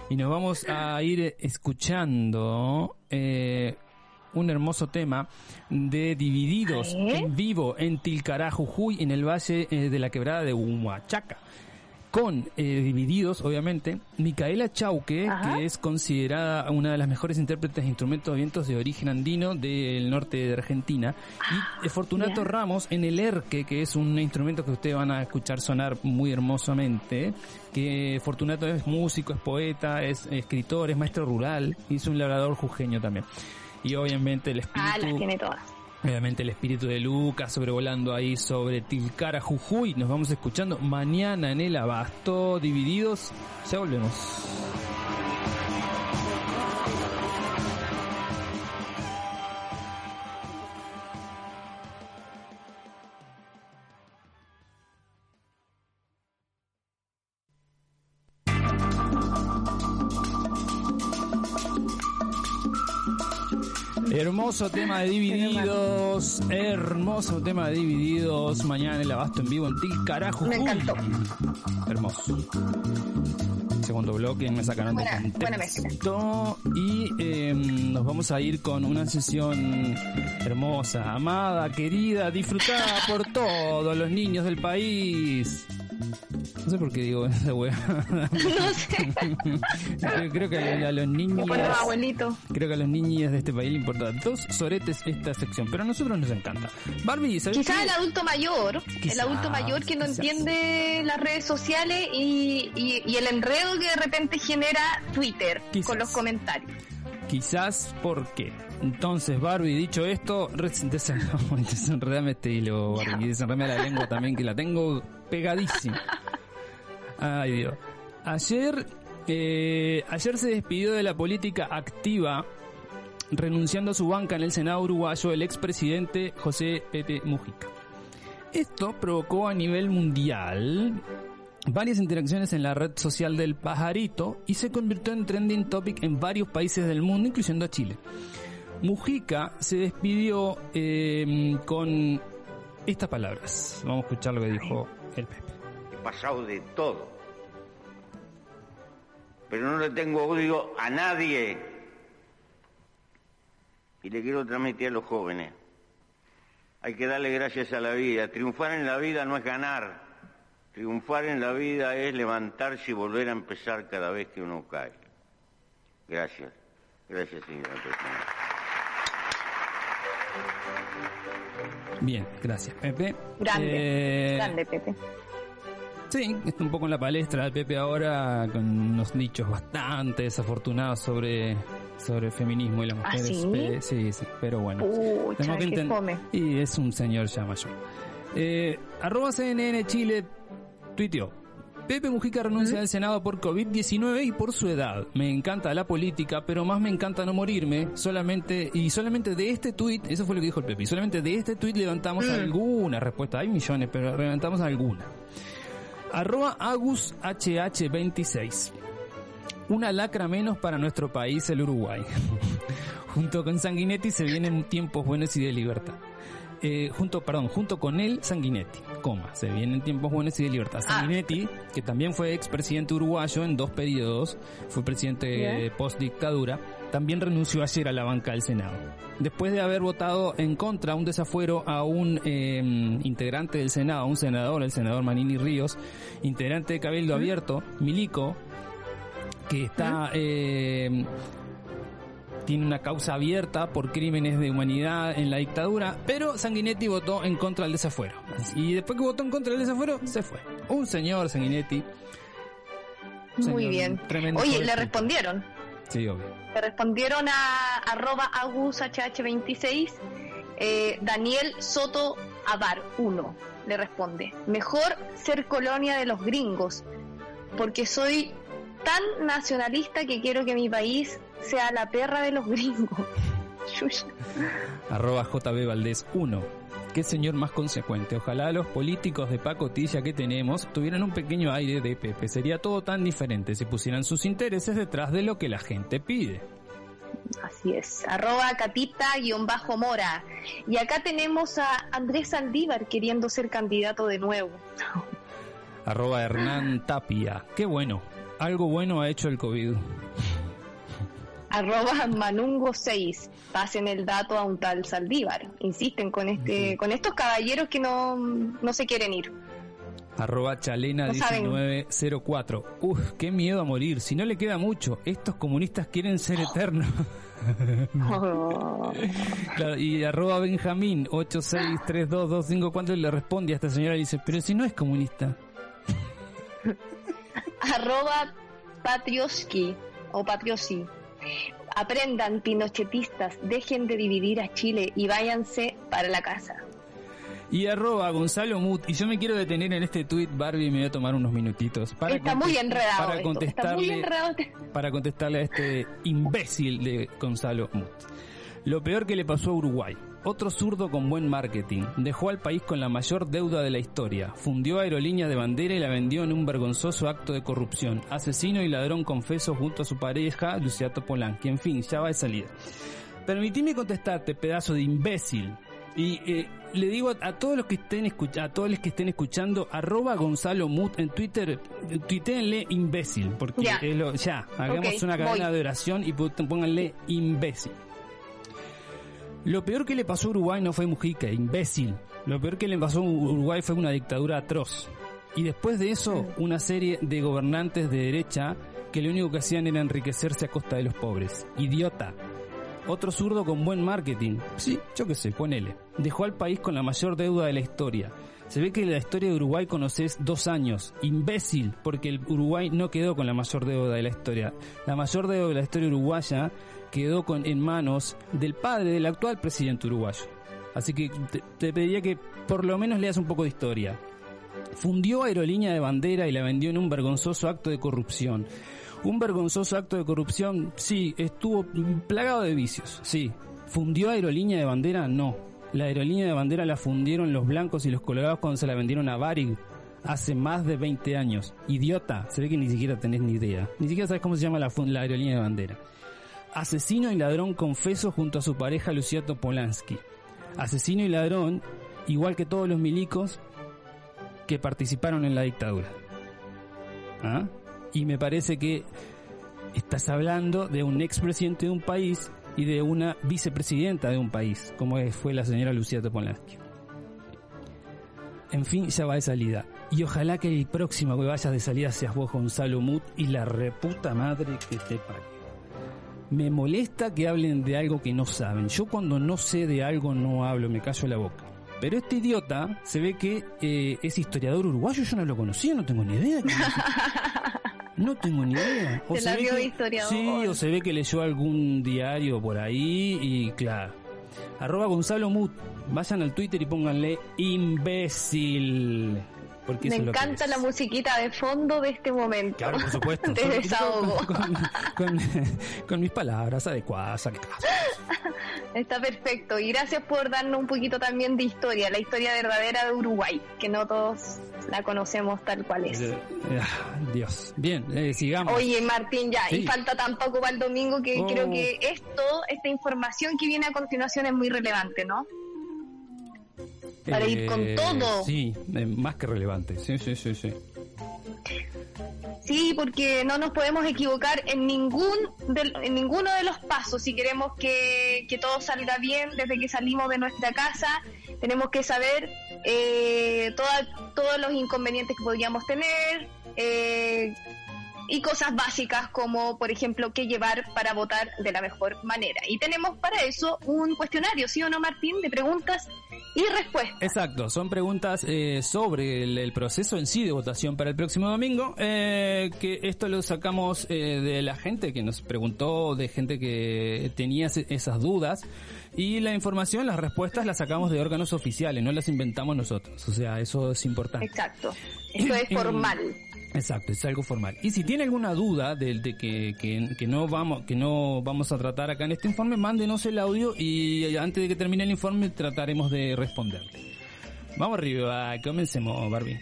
Y nos vamos a ir escuchando eh, un hermoso tema de Divididos en vivo en Tilcará, Jujuy, en el valle eh, de la quebrada de Humachaca con eh, Divididos, obviamente, Micaela Chauque, que es considerada una de las mejores intérpretes de instrumentos de vientos de origen andino del norte de Argentina, y ah, Fortunato Ramos en el erque, que es un instrumento que ustedes van a escuchar sonar muy hermosamente, que Fortunato es músico, es poeta, es escritor, es maestro rural, y es un labrador jujeño también. Y obviamente el espíritu... Ah, las tiene todas Obviamente el espíritu de Lucas sobrevolando ahí sobre Tilcara, Jujuy. Nos vamos escuchando mañana en el Abasto, divididos. Ya volvemos. Hermoso tema de divididos. Hermoso tema de divididos. Mañana en el abasto en vivo en ti, carajo. Me encantó. Hermoso. Segundo bloque, me sacaron de contexto. y em, nos vamos a ir con una sesión hermosa, amada, querida, disfrutada por todos los niños del país. No sé por qué digo <laughs> esa wea. No sé. creo, que a, los niños. Creo que a los niños de este país le importa dos soretes esta sección, pero a nosotros nos encanta. Barbie, ¿sabes Quizás el adulto mayor, el adulto mayor que no entiende las redes sociales y, y, el enredo que de repente genera Twitter con los comentarios. Quizás porque. Entonces, Barbie, dicho esto, <laughs> desenredame este hilo, Barbie, desenredame la lengua también, que la tengo pegadísima. Ay, Dios. Ayer, eh, ayer se despidió de la política activa, renunciando a su banca en el Senado uruguayo el expresidente José Pepe Mujica. Esto provocó a nivel mundial varias interacciones en la red social del pajarito y se convirtió en trending topic en varios países del mundo, incluyendo a Chile. Mujica se despidió eh, con estas palabras. Vamos a escuchar lo que dijo el Pepe pasado de todo. Pero no le tengo odio a nadie. Y le quiero transmitir a los jóvenes. Hay que darle gracias a la vida. Triunfar en la vida no es ganar. Triunfar en la vida es levantarse y volver a empezar cada vez que uno cae. Gracias. Gracias, señora presidenta. Bien, gracias, Pepe. Grande, eh, grande, Pepe. Sí, está un poco en la palestra de Pepe ahora con unos dichos bastante desafortunados sobre sobre el feminismo y las ¿Ah, mujeres. sí? sí, pero bueno. Y es un señor ya mayor. Eh, arroba CNN Chile tuiteó. Pepe Mujica renuncia al Senado por COVID-19 y por su edad. Me encanta la política, pero más me encanta no morirme. Solamente, y solamente de este tuit, eso fue lo que dijo el Pepe, y solamente de este tuit levantamos alguna respuesta. Hay millones, pero levantamos alguna. Arroba AgusHH26. Una lacra menos para nuestro país, el Uruguay. <laughs> junto con Sanguinetti se vienen tiempos buenos y de libertad. Eh, junto, perdón, junto con él, Sanguinetti, coma, se vienen tiempos buenos y de libertad. Ah. Sanguinetti, que también fue expresidente uruguayo en dos periodos, fue presidente post dictadura, también renunció ayer a la banca del Senado. Después de haber votado en contra un desafuero a un em, integrante del Senado, a un senador, el senador Manini Ríos, integrante de Cabildo Abierto, Milico, que está em, tiene una causa abierta por crímenes de humanidad en la dictadura, pero Sanguinetti votó en contra del desafuero. Y después que votó en contra del desafuero, se fue. Un señor Sanguinetti. Muy bien. Oye, le respondieron. Sí, obvio. Le respondieron a arroba agushh26 eh, Daniel Soto Abar 1 le responde, mejor ser colonia de los gringos, porque soy tan nacionalista que quiero que mi país sea la perra de los gringos. Arroba JB Valdés 1. Qué señor más consecuente. Ojalá los políticos de pacotilla que tenemos tuvieran un pequeño aire de Pepe. Sería todo tan diferente si pusieran sus intereses detrás de lo que la gente pide. Así es. Arroba catita-mora. Y acá tenemos a Andrés Aldívar queriendo ser candidato de nuevo. Arroba Hernán Tapia. Qué bueno. Algo bueno ha hecho el COVID arroba manungo 6 pasen el dato a un tal Saldívar. Insisten con este con estos caballeros que no, no se quieren ir. Arroba chalena 1904 Uf, qué miedo a morir. Si no le queda mucho estos comunistas quieren ser eternos. Oh. <laughs> y arroba Benjamín 8632254 le responde a esta señora y dice pero si no es comunista <laughs> arroba patrioski o patriosi Aprendan, pinochetistas, dejen de dividir a Chile y váyanse para la casa. Y arroba Gonzalo Mut. Y yo me quiero detener en este tweet, Barbie, me voy a tomar unos minutitos. Para Está muy enredado. Para contestarle, para contestarle a este imbécil de Gonzalo Mut. Lo peor que le pasó a Uruguay. Otro zurdo con buen marketing. Dejó al país con la mayor deuda de la historia. Fundió aerolínea de bandera y la vendió en un vergonzoso acto de corrupción. Asesino y ladrón confeso junto a su pareja, Luciato Polanqui. En fin, ya va de salida. Permitime contestarte, pedazo de imbécil. Y eh, le digo a, todos los que estén a todos los que estén escuchando, arroba Gonzalo Mut en Twitter, tuiteenle imbécil, porque ya, ya hagamos una cadena de oración y pónganle imbécil. Lo peor que le pasó a Uruguay no fue Mujica, imbécil. Lo peor que le pasó a Uruguay fue una dictadura atroz. Y después de eso, una serie de gobernantes de derecha que lo único que hacían era enriquecerse a costa de los pobres. Idiota. Otro zurdo con buen marketing. Sí, yo qué sé, ponele. Dejó al país con la mayor deuda de la historia. Se ve que la historia de Uruguay conoces dos años. Imbécil, porque el Uruguay no quedó con la mayor deuda de la historia. La mayor deuda de la historia uruguaya quedó con, en manos del padre del actual presidente uruguayo. Así que te, pediría que por lo menos leas un poco de historia. Fundió Aerolínea de Bandera y la vendió en un vergonzoso acto de corrupción. Un vergonzoso acto de corrupción, sí, estuvo plagado de vicios, sí. ¿Fundió Aerolínea de Bandera? No. La aerolínea de bandera la fundieron los blancos y los colorados cuando se la vendieron a Varig hace más de 20 años. Idiota, se ve que ni siquiera tenés ni idea. Ni siquiera sabes cómo se llama la, la aerolínea de bandera asesino y ladrón confeso junto a su pareja Luciato Polanski. Asesino y ladrón, igual que todos los milicos que participaron en la dictadura. ¿Ah? Y me parece que estás hablando de un expresidente de un país y de una vicepresidenta de un país, como fue la señora Luciato Polanski. En fin, ya va de salida. Y ojalá que el próximo que vayas de salida seas vos, Gonzalo Mut, y la reputa madre que te pague me molesta que hablen de algo que no saben. Yo cuando no sé de algo no hablo, me callo la boca. Pero este idiota se ve que eh, es historiador uruguayo, yo no lo conocía, no tengo ni idea. <laughs> No tengo ni idea. O se, ve historiador. Sí, o se ve que leyó algún diario por ahí y claro. Arroba Gonzalo Mut. Vayan al Twitter y pónganle imbécil. Me encanta la musiquita de fondo de este momento. Claro, por supuesto. <laughs> de desahogo. <laughs> Con, mis palabras adecuadas al caso. <laughs> Está perfecto. Y gracias por darnos un poquito también de historia, la historia verdadera de Uruguay, que no todos la conocemos tal cual es. Eh, eh, Dios. Bien, eh, sigamos. Oye, Martín, ya, y falta tampoco para el domingo que creo oh. que esto, esta información que viene a continuación es muy relevante, ¿no? Para ir con eh, todo. Sí, más que relevante. Sí, sí, sí, sí. Sí, porque no nos podemos equivocar en ningún en ninguno de los pasos. Si queremos que, que, todo salga bien desde que salimos de nuestra casa, tenemos que saber eh, todos los inconvenientes que podríamos tener, eh, y cosas básicas como, por ejemplo, qué llevar para votar de la mejor manera. Y tenemos para eso un cuestionario, ¿sí o no, Martín? De preguntas y respuestas. Exacto, son preguntas eh, sobre el, proceso en sí de votación para el próximo domingo, eh, que esto lo sacamos eh, de la gente que nos preguntó, de gente que tenía esas dudas. Y la información, las respuestas las sacamos de órganos oficiales, no las inventamos nosotros. O sea, eso es importante. Exacto. Eso es formal. Exacto, es algo formal. Y si tiene alguna duda de, que, que, no vamos que no vamos a tratar acá en este informe, mándenos el audio y antes de que termine el informe trataremos de responderle. Vamos arriba, comencemos, Barbie.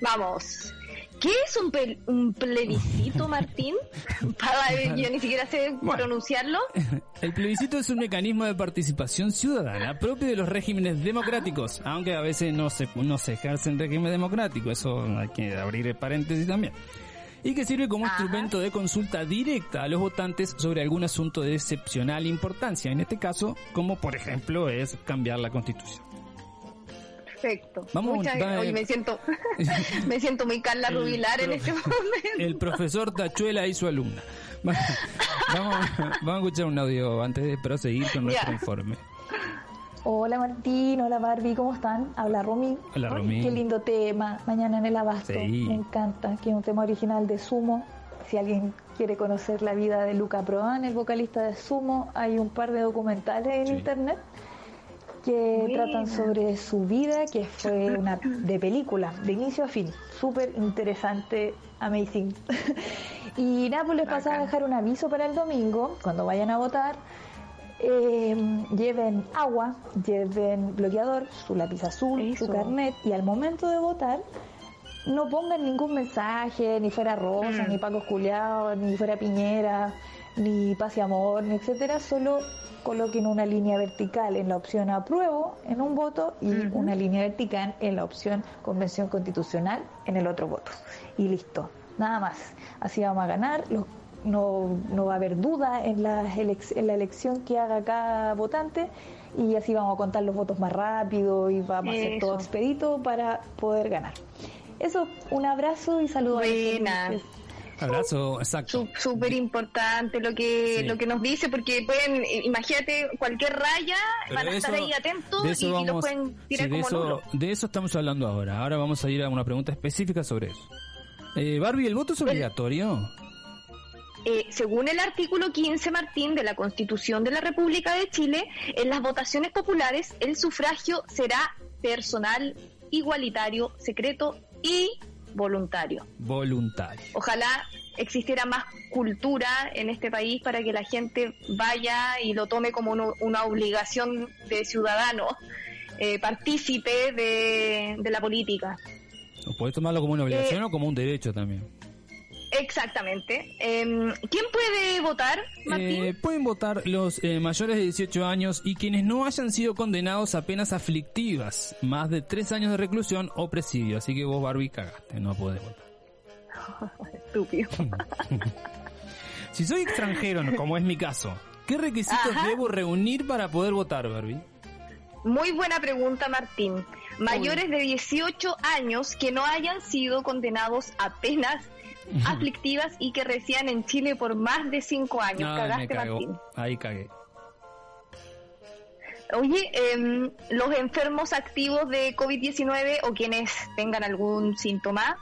Vamos. ¿Qué es un, un plebiscito, Martín? <laughs> Para, yo ni siquiera sé pronunciarlo. <laughs> El plebiscito es un mecanismo de participación ciudadana propio de los regímenes democráticos, aunque a veces no se, no se ejerce en régimen democrático, eso hay que abrir el paréntesis también. Y que sirve como instrumento de consulta directa a los votantes sobre algún asunto de excepcional importancia, en este caso, como por ejemplo es cambiar la constitución. Perfecto. Vamos, Hoy me siento, <laughs> me siento muy Carla Rubilar en este <laughs> momento. El profesor Tachuela y su alumna. <laughs> Vamos, vamos, a escuchar un audio antes de proseguir con nuestro informe. Hola Martín, hola Barbie, ¿cómo están? Habla Romy. Hola Romy. Qué lindo tema, mañana en el abasto. Me encanta, que es un tema original de Sumo. Si alguien quiere conocer la vida de Luca Proan, el vocalista de Sumo, hay un par de documentales en internet que tratan sobre su vida, que fue una de película, de inicio a fin, súper interesante, amazing. <laughs> y nada, pues les pasaba a dejar un aviso para el domingo, cuando vayan a votar, em, lleven agua, lleven bloqueador, su lápiz azul, su carnet, y al momento de votar, no pongan ningún mensaje, ni fuera Rosa, mm. ni Paco Juliao, ni fuera Piñera, ni pase amor, ni etcétera, solo coloquen una línea vertical en la opción apruebo en un voto y una línea vertical en la opción convención constitucional en el otro voto. Y listo, nada más. Así vamos a ganar. no, no va a haber duda en la, en la elección que haga cada votante y así vamos a contar los votos más rápido y vamos a hacer todo expedito para poder ganar. Eso, un abrazo y saludos. Buena. Abrazo, exacto. Súper importante lo que lo que nos dice, porque pueden, imagínate, cualquier raya, van a estar ahí atentos y, lo pueden tirar de eso, De eso estamos hablando ahora. Ahora vamos a ir a una pregunta específica sobre eso. Eh, Barbie, ¿el voto es obligatorio? Eh, según el artículo 15, Martín, de la Constitución de la República de Chile, en las votaciones populares el sufragio será personal, igualitario, secreto y voluntario. Voluntario. Ojalá existiera más cultura en este país para que la gente vaya y lo tome como una obligación de ciudadano, eh, partícipe de, la política. Puedes tomarlo como una obligación eh, o como un derecho también. Exactamente. Em, ¿Quién puede votar, Martín? Eh, pueden votar los eh, mayores de 18 años y quienes no hayan sido condenados a penas aflictivas, más de 3 años de reclusión o presidio. Así que vos, Barbie, cagaste, no podés votar. <laughs> Estúpido. <laughs> si soy extranjero, como es mi caso, ¿qué requisitos debo reunir para poder votar, Barbie? Muy buena pregunta, Martín. Mayores de 18 años que no hayan sido condenados a penas aflictivas y que resían en Chile por más de cinco años. Cagaste, Martín. Ahí cagué. Oye, em, los enfermos activos de COVID-19 o quienes tengan algún síntoma,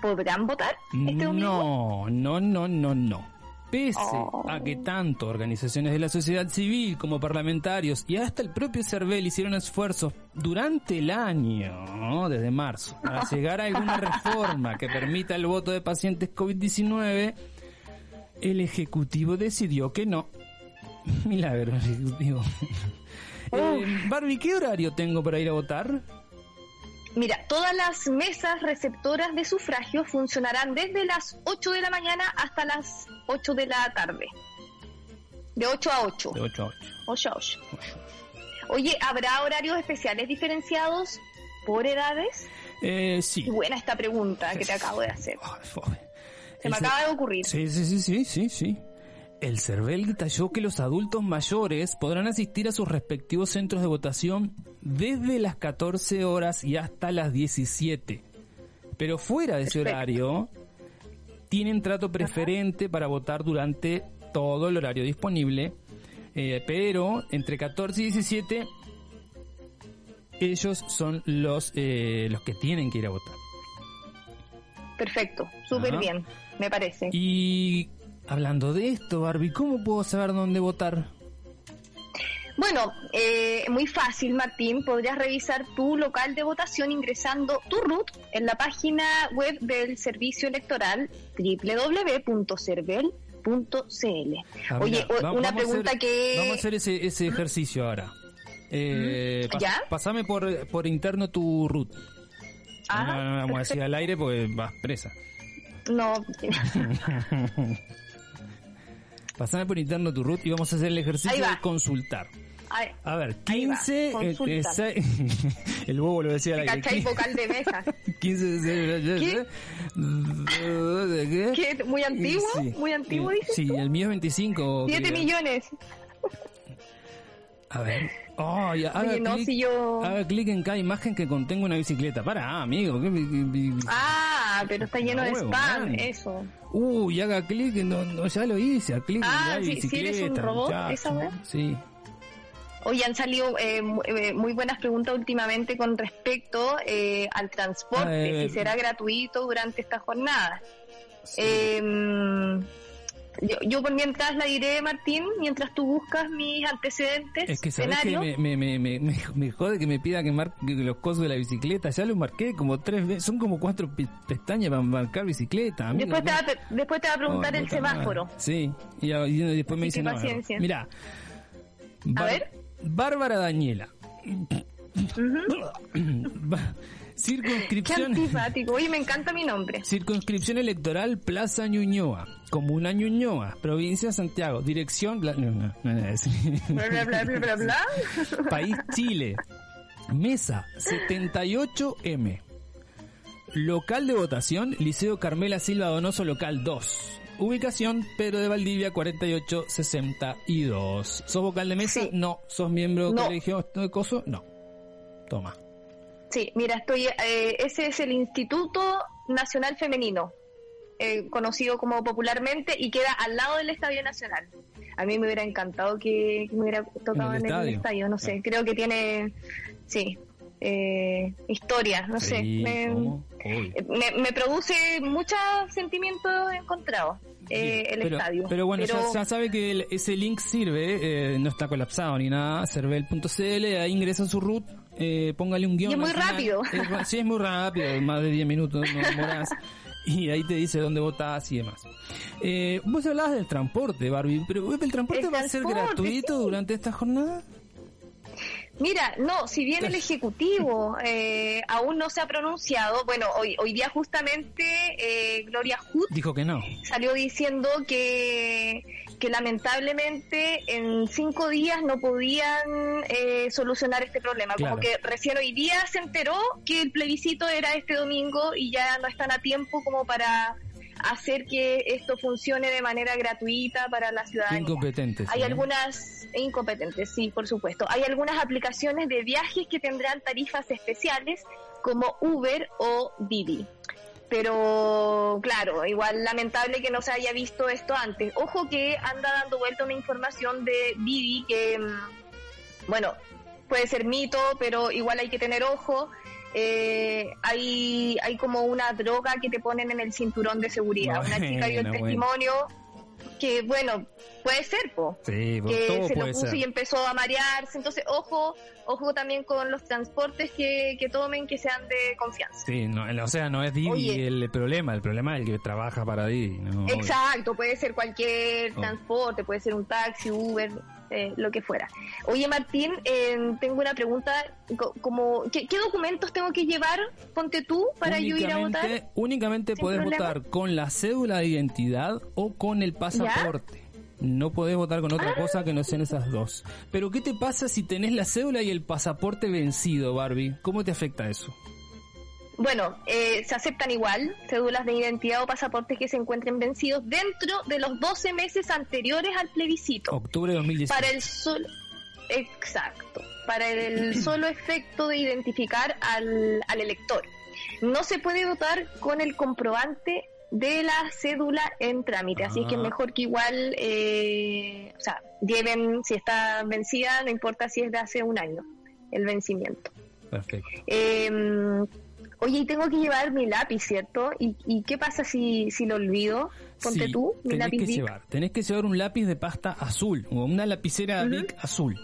¿podrán votar este domingo? No, no, no, no, no. Pese a que oh. tanto organizaciones de la sociedad civil como parlamentarios y hasta el propio CERVEL hicieron esfuerzos durante el año, desde marzo, para <laughs> llegar a alguna reforma que permita el voto de pacientes COVID-19, el Ejecutivo decidió que no. <laughs> Milagro, Ejecutivo. Eh, Barbie, ¿qué horario tengo para ir a votar? Mira, todas las mesas receptoras de sufragio funcionarán desde las 8 de la mañana hasta las 8 de la tarde. De 8 a 8. De 8 a 8. 8 a 8. Oye, ¿habrá horarios especiales diferenciados por edades? Eh, sí. buena esta pregunta que te acabo de hacer. Se me acaba de ocurrir. Sí, sí, sí, sí, sí, sí. El CERVEL detalló que los adultos mayores podrán asistir a sus respectivos centros de votación desde las 14 horas y hasta las 17. Pero fuera de ese horario, tienen trato preferente para votar durante todo el horario disponible, eh, pero entre 14 y 17 ellos son los, eh, los que tienen que ir a votar. Perfecto, súper bien, me parece. Y Hablando de esto, Barbie, ¿cómo puedo saber dónde votar? Bueno, eh, muy fácil, Martín. Podrías revisar tu local de votación ingresando tu RUT en la página web del Servicio Electoral www.cervel.cl. Ah, Oye, una pregunta que... Vamos a hacer ese, ese ejercicio ahora. Eh, ¿Ya? Pasame por, por interno tu RUT. Ah, no, vamos a decir al aire porque vas presa. No. <laughs> Pasame por interno tu root y vamos a hacer el ejercicio de consultar. A ver, 15, eh, eh, <laughs> el bobo lo decía la ¿Cachai vocal de mesa? <laughs> 15, ¿Qué? ¿Qué? ¿Muy antiguo? ¿Muy antiguo, dices Sí, el mío es 25. 7 millones. A ver. Oh, ya, haga, clic, si yo... haga clic en cada imagen que contenga una bicicleta. Para, amigo. Ah, pero está lleno de spam, eso. Uy, haga clic, no, no, ya lo hice, clic ah, en la bicicleta. Si eres un robot, esa vez. Sí. Hoy han salido eh, eh, muy buenas preguntas últimamente con respecto eh, al transporte, si será gratuito durante esta jornada. Eh, yo, yo por mientras la diré, Martín, mientras tú buscas mis antecedentes. Es que sabes que me, me, me, me, jode que me pida que marque los cosos de la bicicleta. Ya lo marqué como tres veces. Son como cuatro pestañas para marcar bicicleta. después, te va, después te va a preguntar el semáforo. Sí, y, después me dice, no, mira, a ver. Bárbara Daniela. Circunscripción. Qué antipático. Oye, me encanta mi nombre. Circunscripción electoral Plaza Ñuñoa. Comuna Ñuñoa. Provincia de Santiago. Dirección. Bla, no, no, bla, bla, bla, bla, bla. <laughs> País Chile. Mesa 78M. Local de votación, Liceo Carmela Silva Donoso, local 2. Ubicación, Pedro de Valdivia, 4862. ¿Sos vocal de mesa? No. ¿Sos miembro del colegio de coso? No. Toma. Sí, mira, estoy. Eh, ese es el Instituto Nacional Femenino, eh, conocido como popularmente, y queda al lado del Estadio Nacional. A mí me hubiera encantado que, me hubiera tocado en el, estadio, no sé. Creo que tiene. Sí, eh, historia, no sé. Me, me, produce muchos sentimientos encontrados. Eh, el estadio. Pero bueno, Ya, sabe que ese link sirve, eh, no está colapsado ni nada, cervel.cl, ahí ingresa su root, eh, póngale un guion. Y es muy rápido. sí, es muy rápido, más de 10 minutos, no demoras. y ahí te dice dónde votás y demás. Eh, vos hablabas del transporte, Barbie, pero ¿el transporte va a ser gratuito durante esta jornada? Mira, no, si bien el <laughs> Ejecutivo eh, aún no se ha pronunciado, bueno, hoy, hoy día justamente eh, Gloria Hood dijo que no. Salió diciendo que, que lamentablemente en cinco días no podían eh, solucionar este problema. Como que recién hoy día se enteró que el plebiscito era este domingo y ya no están a tiempo como para hacer que esto funcione de manera gratuita para la ciudadanía. Incompetentes. Hay algunas incompetentes, sí, por supuesto. Hay algunas aplicaciones de viajes que tendrán tarifas especiales como Uber o Didi. Pero claro, igual lamentable que no se haya visto esto antes. Ojo que anda dando vuelta una información de Didi que, mm, bueno, puede ser mito, pero igual hay que tener ojo eh, hay, hay como una droga que te ponen en el cinturón de seguridad. una chica dio el testimonio que, bueno, puede ser, po, que se lo puso y empezó a marearse. Entonces, ojo, ojo también con los transportes que, que tomen, que sean de confianza. Sí, no, o sea, no es Didi el problema, el problema es el que trabaja para Didi. Exacto, puede ser cualquier transporte, puede ser un taxi, Uber, eh, lo que fuera. Oye, Martín, eh, tengo una pregunta, como ¿qué, documentos tengo que llevar, ponte tú, para yo ir a votar? Únicamente puedes votar con la cédula de identidad o con el pasaporte. No podés votar con otra ah. cosa que no sean esas dos. Pero ¿qué te pasa si tenés la cédula y el pasaporte vencido, Barbie? ¿Cómo te afecta eso? Bueno, eh, se aceptan igual cédulas de identidad o pasaportes que se encuentren vencidos dentro de los 12 meses anteriores al plebiscito. Octubre de 2016. Para el solo, exacto, para el <clears throat> solo efecto de identificar al, al elector. No se puede votar con el comprobante de la cédula en trámite, así que es ah. mejor que igual, eh, o sea, lleven, si está vencida, no importa si es de hace un año, el vencimiento. Perfecto. Eh, oye, y tengo que llevar mi lápiz, ¿cierto? ¿Y, qué pasa si, si lo olvido? Ponte tú, mi tenés lápiz que llevar, Tenés que llevar un lápiz de pasta azul o una lapicera Bic azul.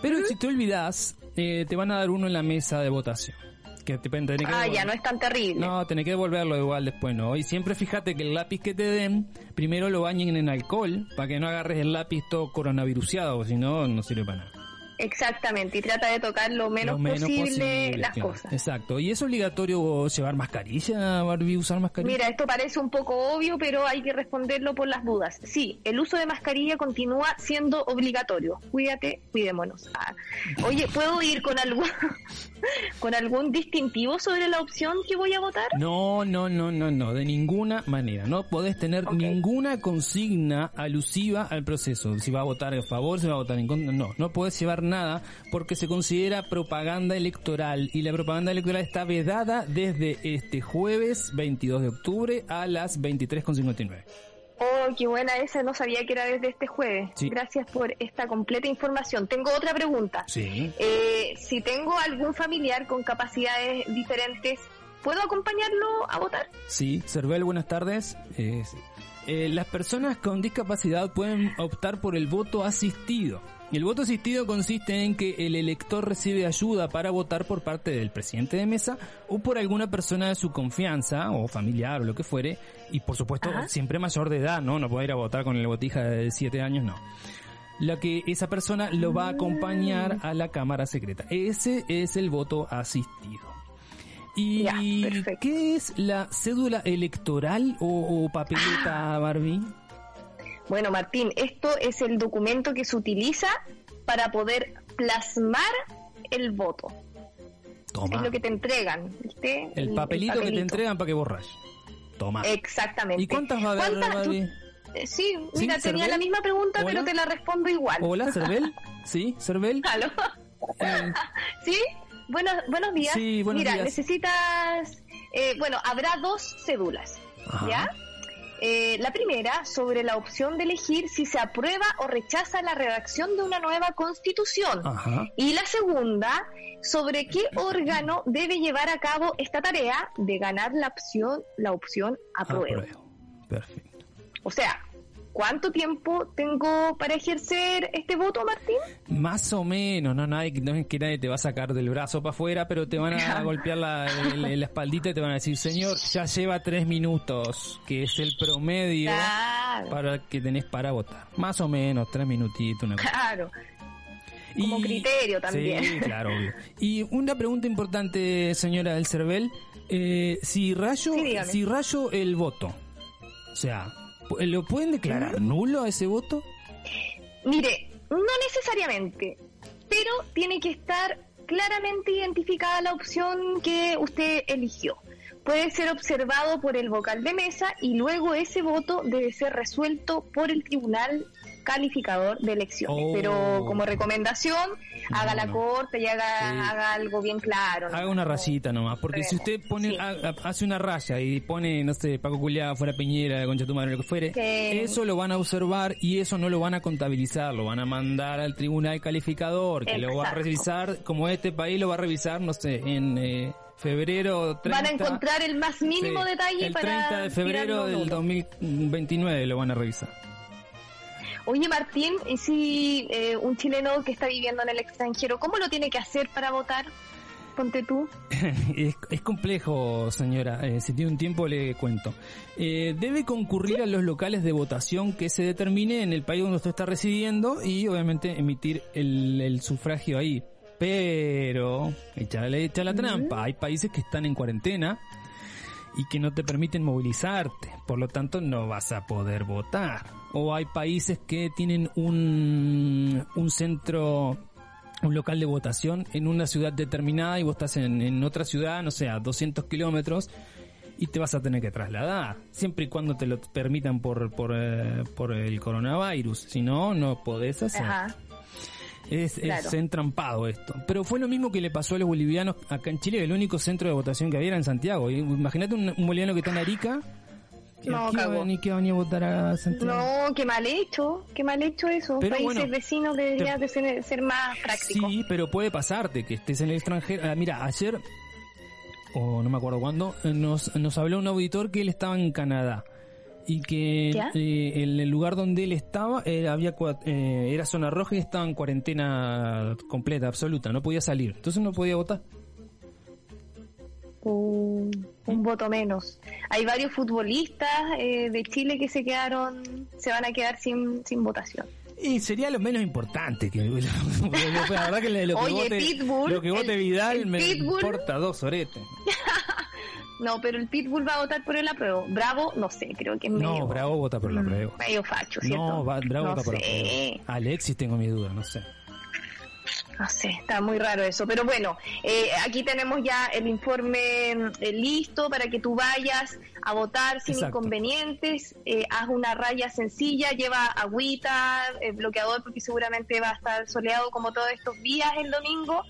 Pero si te olvidas, eh, te van a dar uno en la mesa de votación. Que te, tenés que ah, ya no es tan terrible. No, tenés que devolverlo igual después, ¿no? Y siempre fíjate que el lápiz que te den, primero lo bañen en alcohol, para que no agarres el lápiz todo coronavirusiado, si no, no sirve para nada. Exactamente, y trata de tocar lo menos, posible, las cosas. Exacto, ¿y es obligatorio llevar mascarilla, Barbie, usar mascarilla? Mira, esto parece un poco obvio, pero hay que responderlo por las dudas. Sí, el uso de mascarilla continúa siendo obligatorio. Cuídate, cuidémonos. Ah. Oye, ¿puedo ir con algún, <laughs> con algún distintivo sobre la opción que voy a votar? No, no, no, no, no, de ninguna manera. No podés tener ninguna consigna alusiva al proceso. Si va a votar a favor, si va a votar en contra, no, no podés llevar nada porque se considera propaganda electoral y la propaganda electoral está vedada desde este jueves 22 de octubre a las 23.59. Oh, qué buena esa, no sabía que era desde este jueves. Gracias por esta completa información. Tengo otra pregunta. Sí. Eh, si tengo algún familiar con capacidades diferentes, ¿puedo acompañarlo a votar? Sí, Cervel, buenas tardes. Eh, las personas con discapacidad pueden optar por el voto asistido. El voto asistido consiste en que el elector recibe ayuda para votar por parte del presidente de mesa o por alguna persona de su confianza o familiar o lo que fuere y por supuesto siempre mayor de edad, ¿no? No puede ir a votar con el botija de 7 años, no. La que esa persona lo va a acompañar a la cámara secreta. Ese es el voto asistido. ¿Y qué es la cédula electoral o, papeleta, Barbie? Bueno, Martín, esto es el documento que se utiliza para poder plasmar el voto. Toma. Es lo que te entregan, ¿viste? El, papelito, que te entregan para que borras. Toma. Exactamente. ¿Y cuántas va a haber, eh, Sí, mira, tenía la misma pregunta, pero te la respondo igual. Hola, Cervel. <laughs> ¿Sí? ¿Cervel? ¿Aló? Eh. <laughs> ¿Sí? Buenos, buenos días. Sí, buenos mira, necesitas... Eh, bueno, habrá dos cédulas, ¿ya? Eh, la primera, sobre la opción de elegir si se aprueba o rechaza la redacción de una nueva constitución. Y la segunda, sobre qué órgano debe llevar a cabo esta tarea de ganar la opción, la opción apruebo. Perfecto. O sea, ¿Cuánto tiempo tengo para ejercer este voto, Martín? Más o menos, no, nadie, no es que nadie te va a sacar del brazo para afuera, pero te van a golpear la, la, espaldita y te van a decir, señor, ya lleva tres minutos, que es el promedio para que tenés para votar. Más o menos, tres minutitos, una cosa. Claro. Como criterio también. Sí, claro, Y una pregunta importante, señora del Cervel, eh, si rayo, si rayo el voto, o sea, ¿Lo pueden declarar nulo a ese voto? Mire, no necesariamente, pero tiene que estar claramente identificada la opción que usted eligió. Puede ser observado por el vocal de mesa y luego ese voto debe ser resuelto por el tribunal calificador de elecciones. Pero oh. como recomendación, haga la corte y haga, haga algo bien claro. Haga una rayita nomás, porque si usted pone hace una raya y pone, no sé, Paco Culiá, fuera Piñera, Concha tu madre, lo que fuere, eso lo van a observar y eso no lo van a contabilizar, lo van a mandar al tribunal calificador, que lo va a revisar, como este país lo va a revisar, no sé, en... Eh, febrero 30, van a encontrar el más mínimo detalle para el 30 de febrero del 2029 lo van a revisar Oye, Martín, ¿y si eh, un chileno que está viviendo en el extranjero, cómo lo tiene que hacer para votar? Ponte tú. <laughs> es, complejo, señora. Eh, si tiene un tiempo le cuento. Eh, debe concurrir a los locales de votación que se determine en el país donde usted está residiendo y obviamente emitir el, sufragio ahí. Pero, echa, echa la trampa. Hay países que están en cuarentena y que no te permiten movilizarte. Por lo tanto, no vas a poder votar. O hay países que tienen un, un centro, un local de votación en una ciudad determinada y vos estás en, en otra ciudad, no sé, a 200 kilómetros y te vas a tener que trasladar, siempre y cuando te lo permitan por, por, eh, por el coronavirus. Si no, no podés hacer. Es, entrampado esto. Pero fue lo mismo que le pasó a los bolivianos acá en Chile, el único centro de votación que había era en Santiago. Imagínate un, boliviano que está en Arica. No, ni que venía a votar a Santiago. No, qué mal hecho, qué mal hecho eso. Pero Países vecinos debería de ser, más práctico. Sí, pero puede pasarte que estés en el extranjero. Ah, mira, ayer, o no me acuerdo cuándo, nos, nos habló un auditor que él estaba en Canadá y que eh, en el lugar donde él estaba era, había, eh, era zona roja y estaba en cuarentena completa, absoluta, no podía salir, entonces no podía votar. un voto menos. Hay varios futbolistas eh, de Chile que se quedaron, se van a quedar sin, sin votación. Y sería lo menos importante que <laughs> la verdad que lo que vote, lo que vote Vidal me importa dos oretes. <laughs> No, pero el Pitbull va a votar por el apruebo. Bravo, no sé, creo que es medio... No, Bravo vota por el apruebo. Medio facho, ¿cierto? No, Bravo vota por el apruebo. Alexis tengo mi duda, no sé. No sé, está muy raro eso. Pero bueno, eh, aquí tenemos ya el informe eh, listo para que tú vayas a votar sin inconvenientes. Eh, haz una raya sencilla, lleva agüita, bloqueador, porque seguramente va a estar soleado como todos estos días el domingo.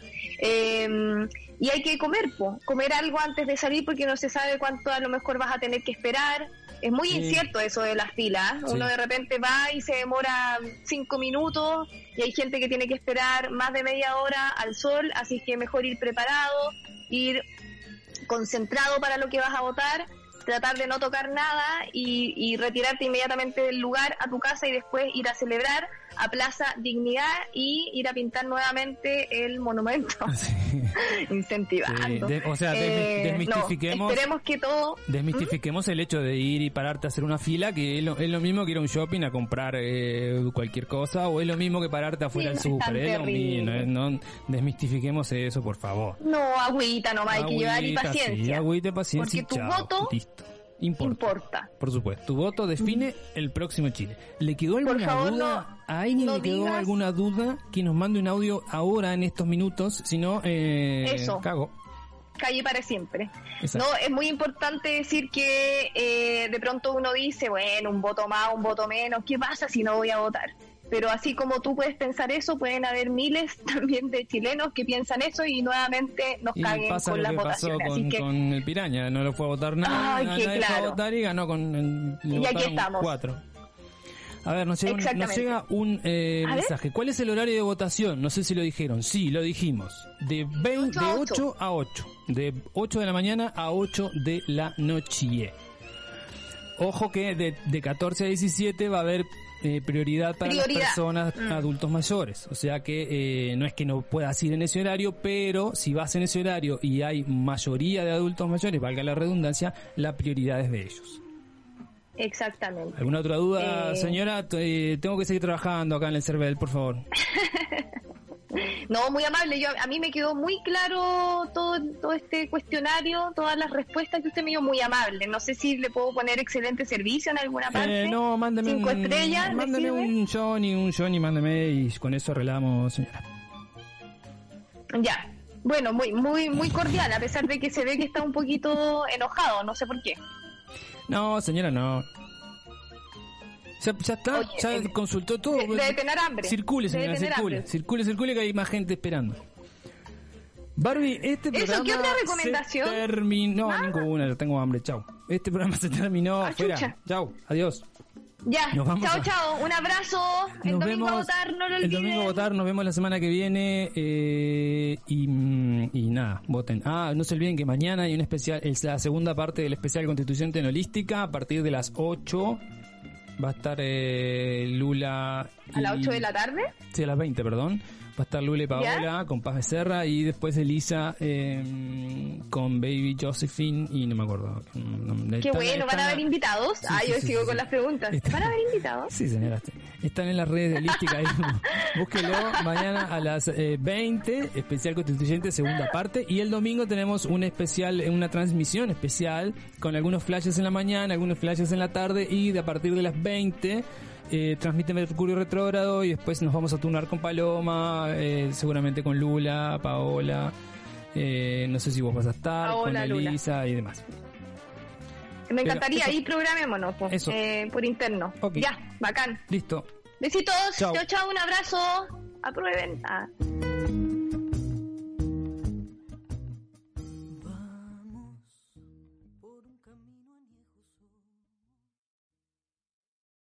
Y hay que comer, po, comer algo antes de salir porque no se sabe cuánto a lo mejor vas a tener que esperar. Es muy incierto eso de las filas. Uno de repente va y se demora cinco minutos y hay gente que tiene que esperar más de media hora al sol, así que mejor ir preparado, ir concentrado para lo que vas a votar, tratar de no tocar nada y, retirarte inmediatamente del lugar a tu casa y después ir a celebrar, a Plaza Dignidad y ir a pintar nuevamente el monumento. <laughs> <laughs> Incentivando. o sea, eh, desmistifiquemos. esperemos que todo. Desmistifiquemos el hecho de ir y pararte a hacer una fila, que es lo, mismo que ir a un shopping a comprar eh, cualquier cosa, o es lo mismo que pararte afuera del súper. Es lo mismo. No, desmistifiquemos eso, por favor. No, agüita nomás, hay que llevar y paciencia. Sí, agüita, paciencia. Porque tu voto. Importa. Por supuesto. Tu voto define el próximo Chile. ¿Le quedó alguna duda? ¿A alguien le quedó alguna duda? Que nos mande un audio ahora en estos minutos. Si no, eh, Eso. cago. Calle para siempre. No, es muy importante decir que eh, de pronto uno dice, bueno, un voto más, un voto menos, ¿qué pasa si no voy a votar? Pero así como tú puedes pensar eso, pueden haber miles <laughs> también de chilenos que piensan eso y nuevamente nos caguen con las votaciones. Con, con el Piraña, no lo fue a votar nada, nadie fue a votar y ganó con el, y aquí estamos. cuatro. A ver, nos llega un, eh, mensaje. ¿Cuál es el horario de votación? No sé si lo dijeron. Sí, lo dijimos. De, 20, de 8 a 8. De 8 de la mañana a 8 de la noche. Ojo que de, de 14 a 17 va a haber eh, prioridad para las personas mm. adultos mayores. O sea que eh, no es que no puedas ir en ese horario, pero si vas en ese horario y hay mayoría de adultos mayores, valga la redundancia, la prioridad es de ellos. Exactamente. ¿Alguna otra duda, eh, señora? tengo que seguir trabajando acá en el CERVEL, por favor. <laughs> No, muy amable. Yo a mí me quedó muy claro todo, todo este cuestionario, todas las respuestas que usted me dio muy amable. No sé si le puedo poner excelente servicio en alguna eh, parte. no, mándeme Cinco un, estrellas. Mándeme un Johnny, un Johnny, mándeme y con eso arreglamos, señora. Ya. Bueno, muy muy muy cordial, a pesar de que se ve que está un poquito enojado, no sé por qué. No, señora, no. Ya, está, ya consultó todo. Debe tener hambre. Circule, señora, circule. Circule, circule que hay más gente esperando. Barbie, este programa. ¿Eso qué otra recomendación? Se terminó. Ninguna, ya tengo hambre, chao. Este programa se terminó. Fuera. Chao, adiós. Ya, chao, chao. Un abrazo. El domingo vemos, a votar, no lo olviden. El domingo a votar, nos vemos la semana que viene. Eh, y, y, nada, voten. Ah, no se olviden que mañana hay un especial, es la segunda parte del especial Constitución Tenolística a partir de las 8 Va a estar eh, Lula. ¿A las 8 de la tarde? Sí, a las 20, perdón. Va a estar Lula y Paola con Paz Becerra y después Elisa eh, con Baby Josephine y no me acuerdo. Qué bueno, ¿van a haber invitados? ah, yo sigo con las preguntas. ¿Van a haber invitados? Sí, señora. Están en las redes de Lística. <laughs> Búsquelo mañana a las 20, eh, especial constituyente, segunda parte. Y el domingo tenemos un especial, una transmisión especial con algunos flashes en la mañana, algunos flashes en la tarde y de a partir de las 20 eh, transmite Mercurio Retrógrado y después nos vamos a turnar con Paloma, eh, seguramente con Lula, Paola, eh, no sé si vos vas a estar, con Elisa y demás. Me encantaría, ahí programémonos eh, por interno. Ya, bacán. Listo. Besitos, chao, chao, un abrazo. Aprueben. Ah.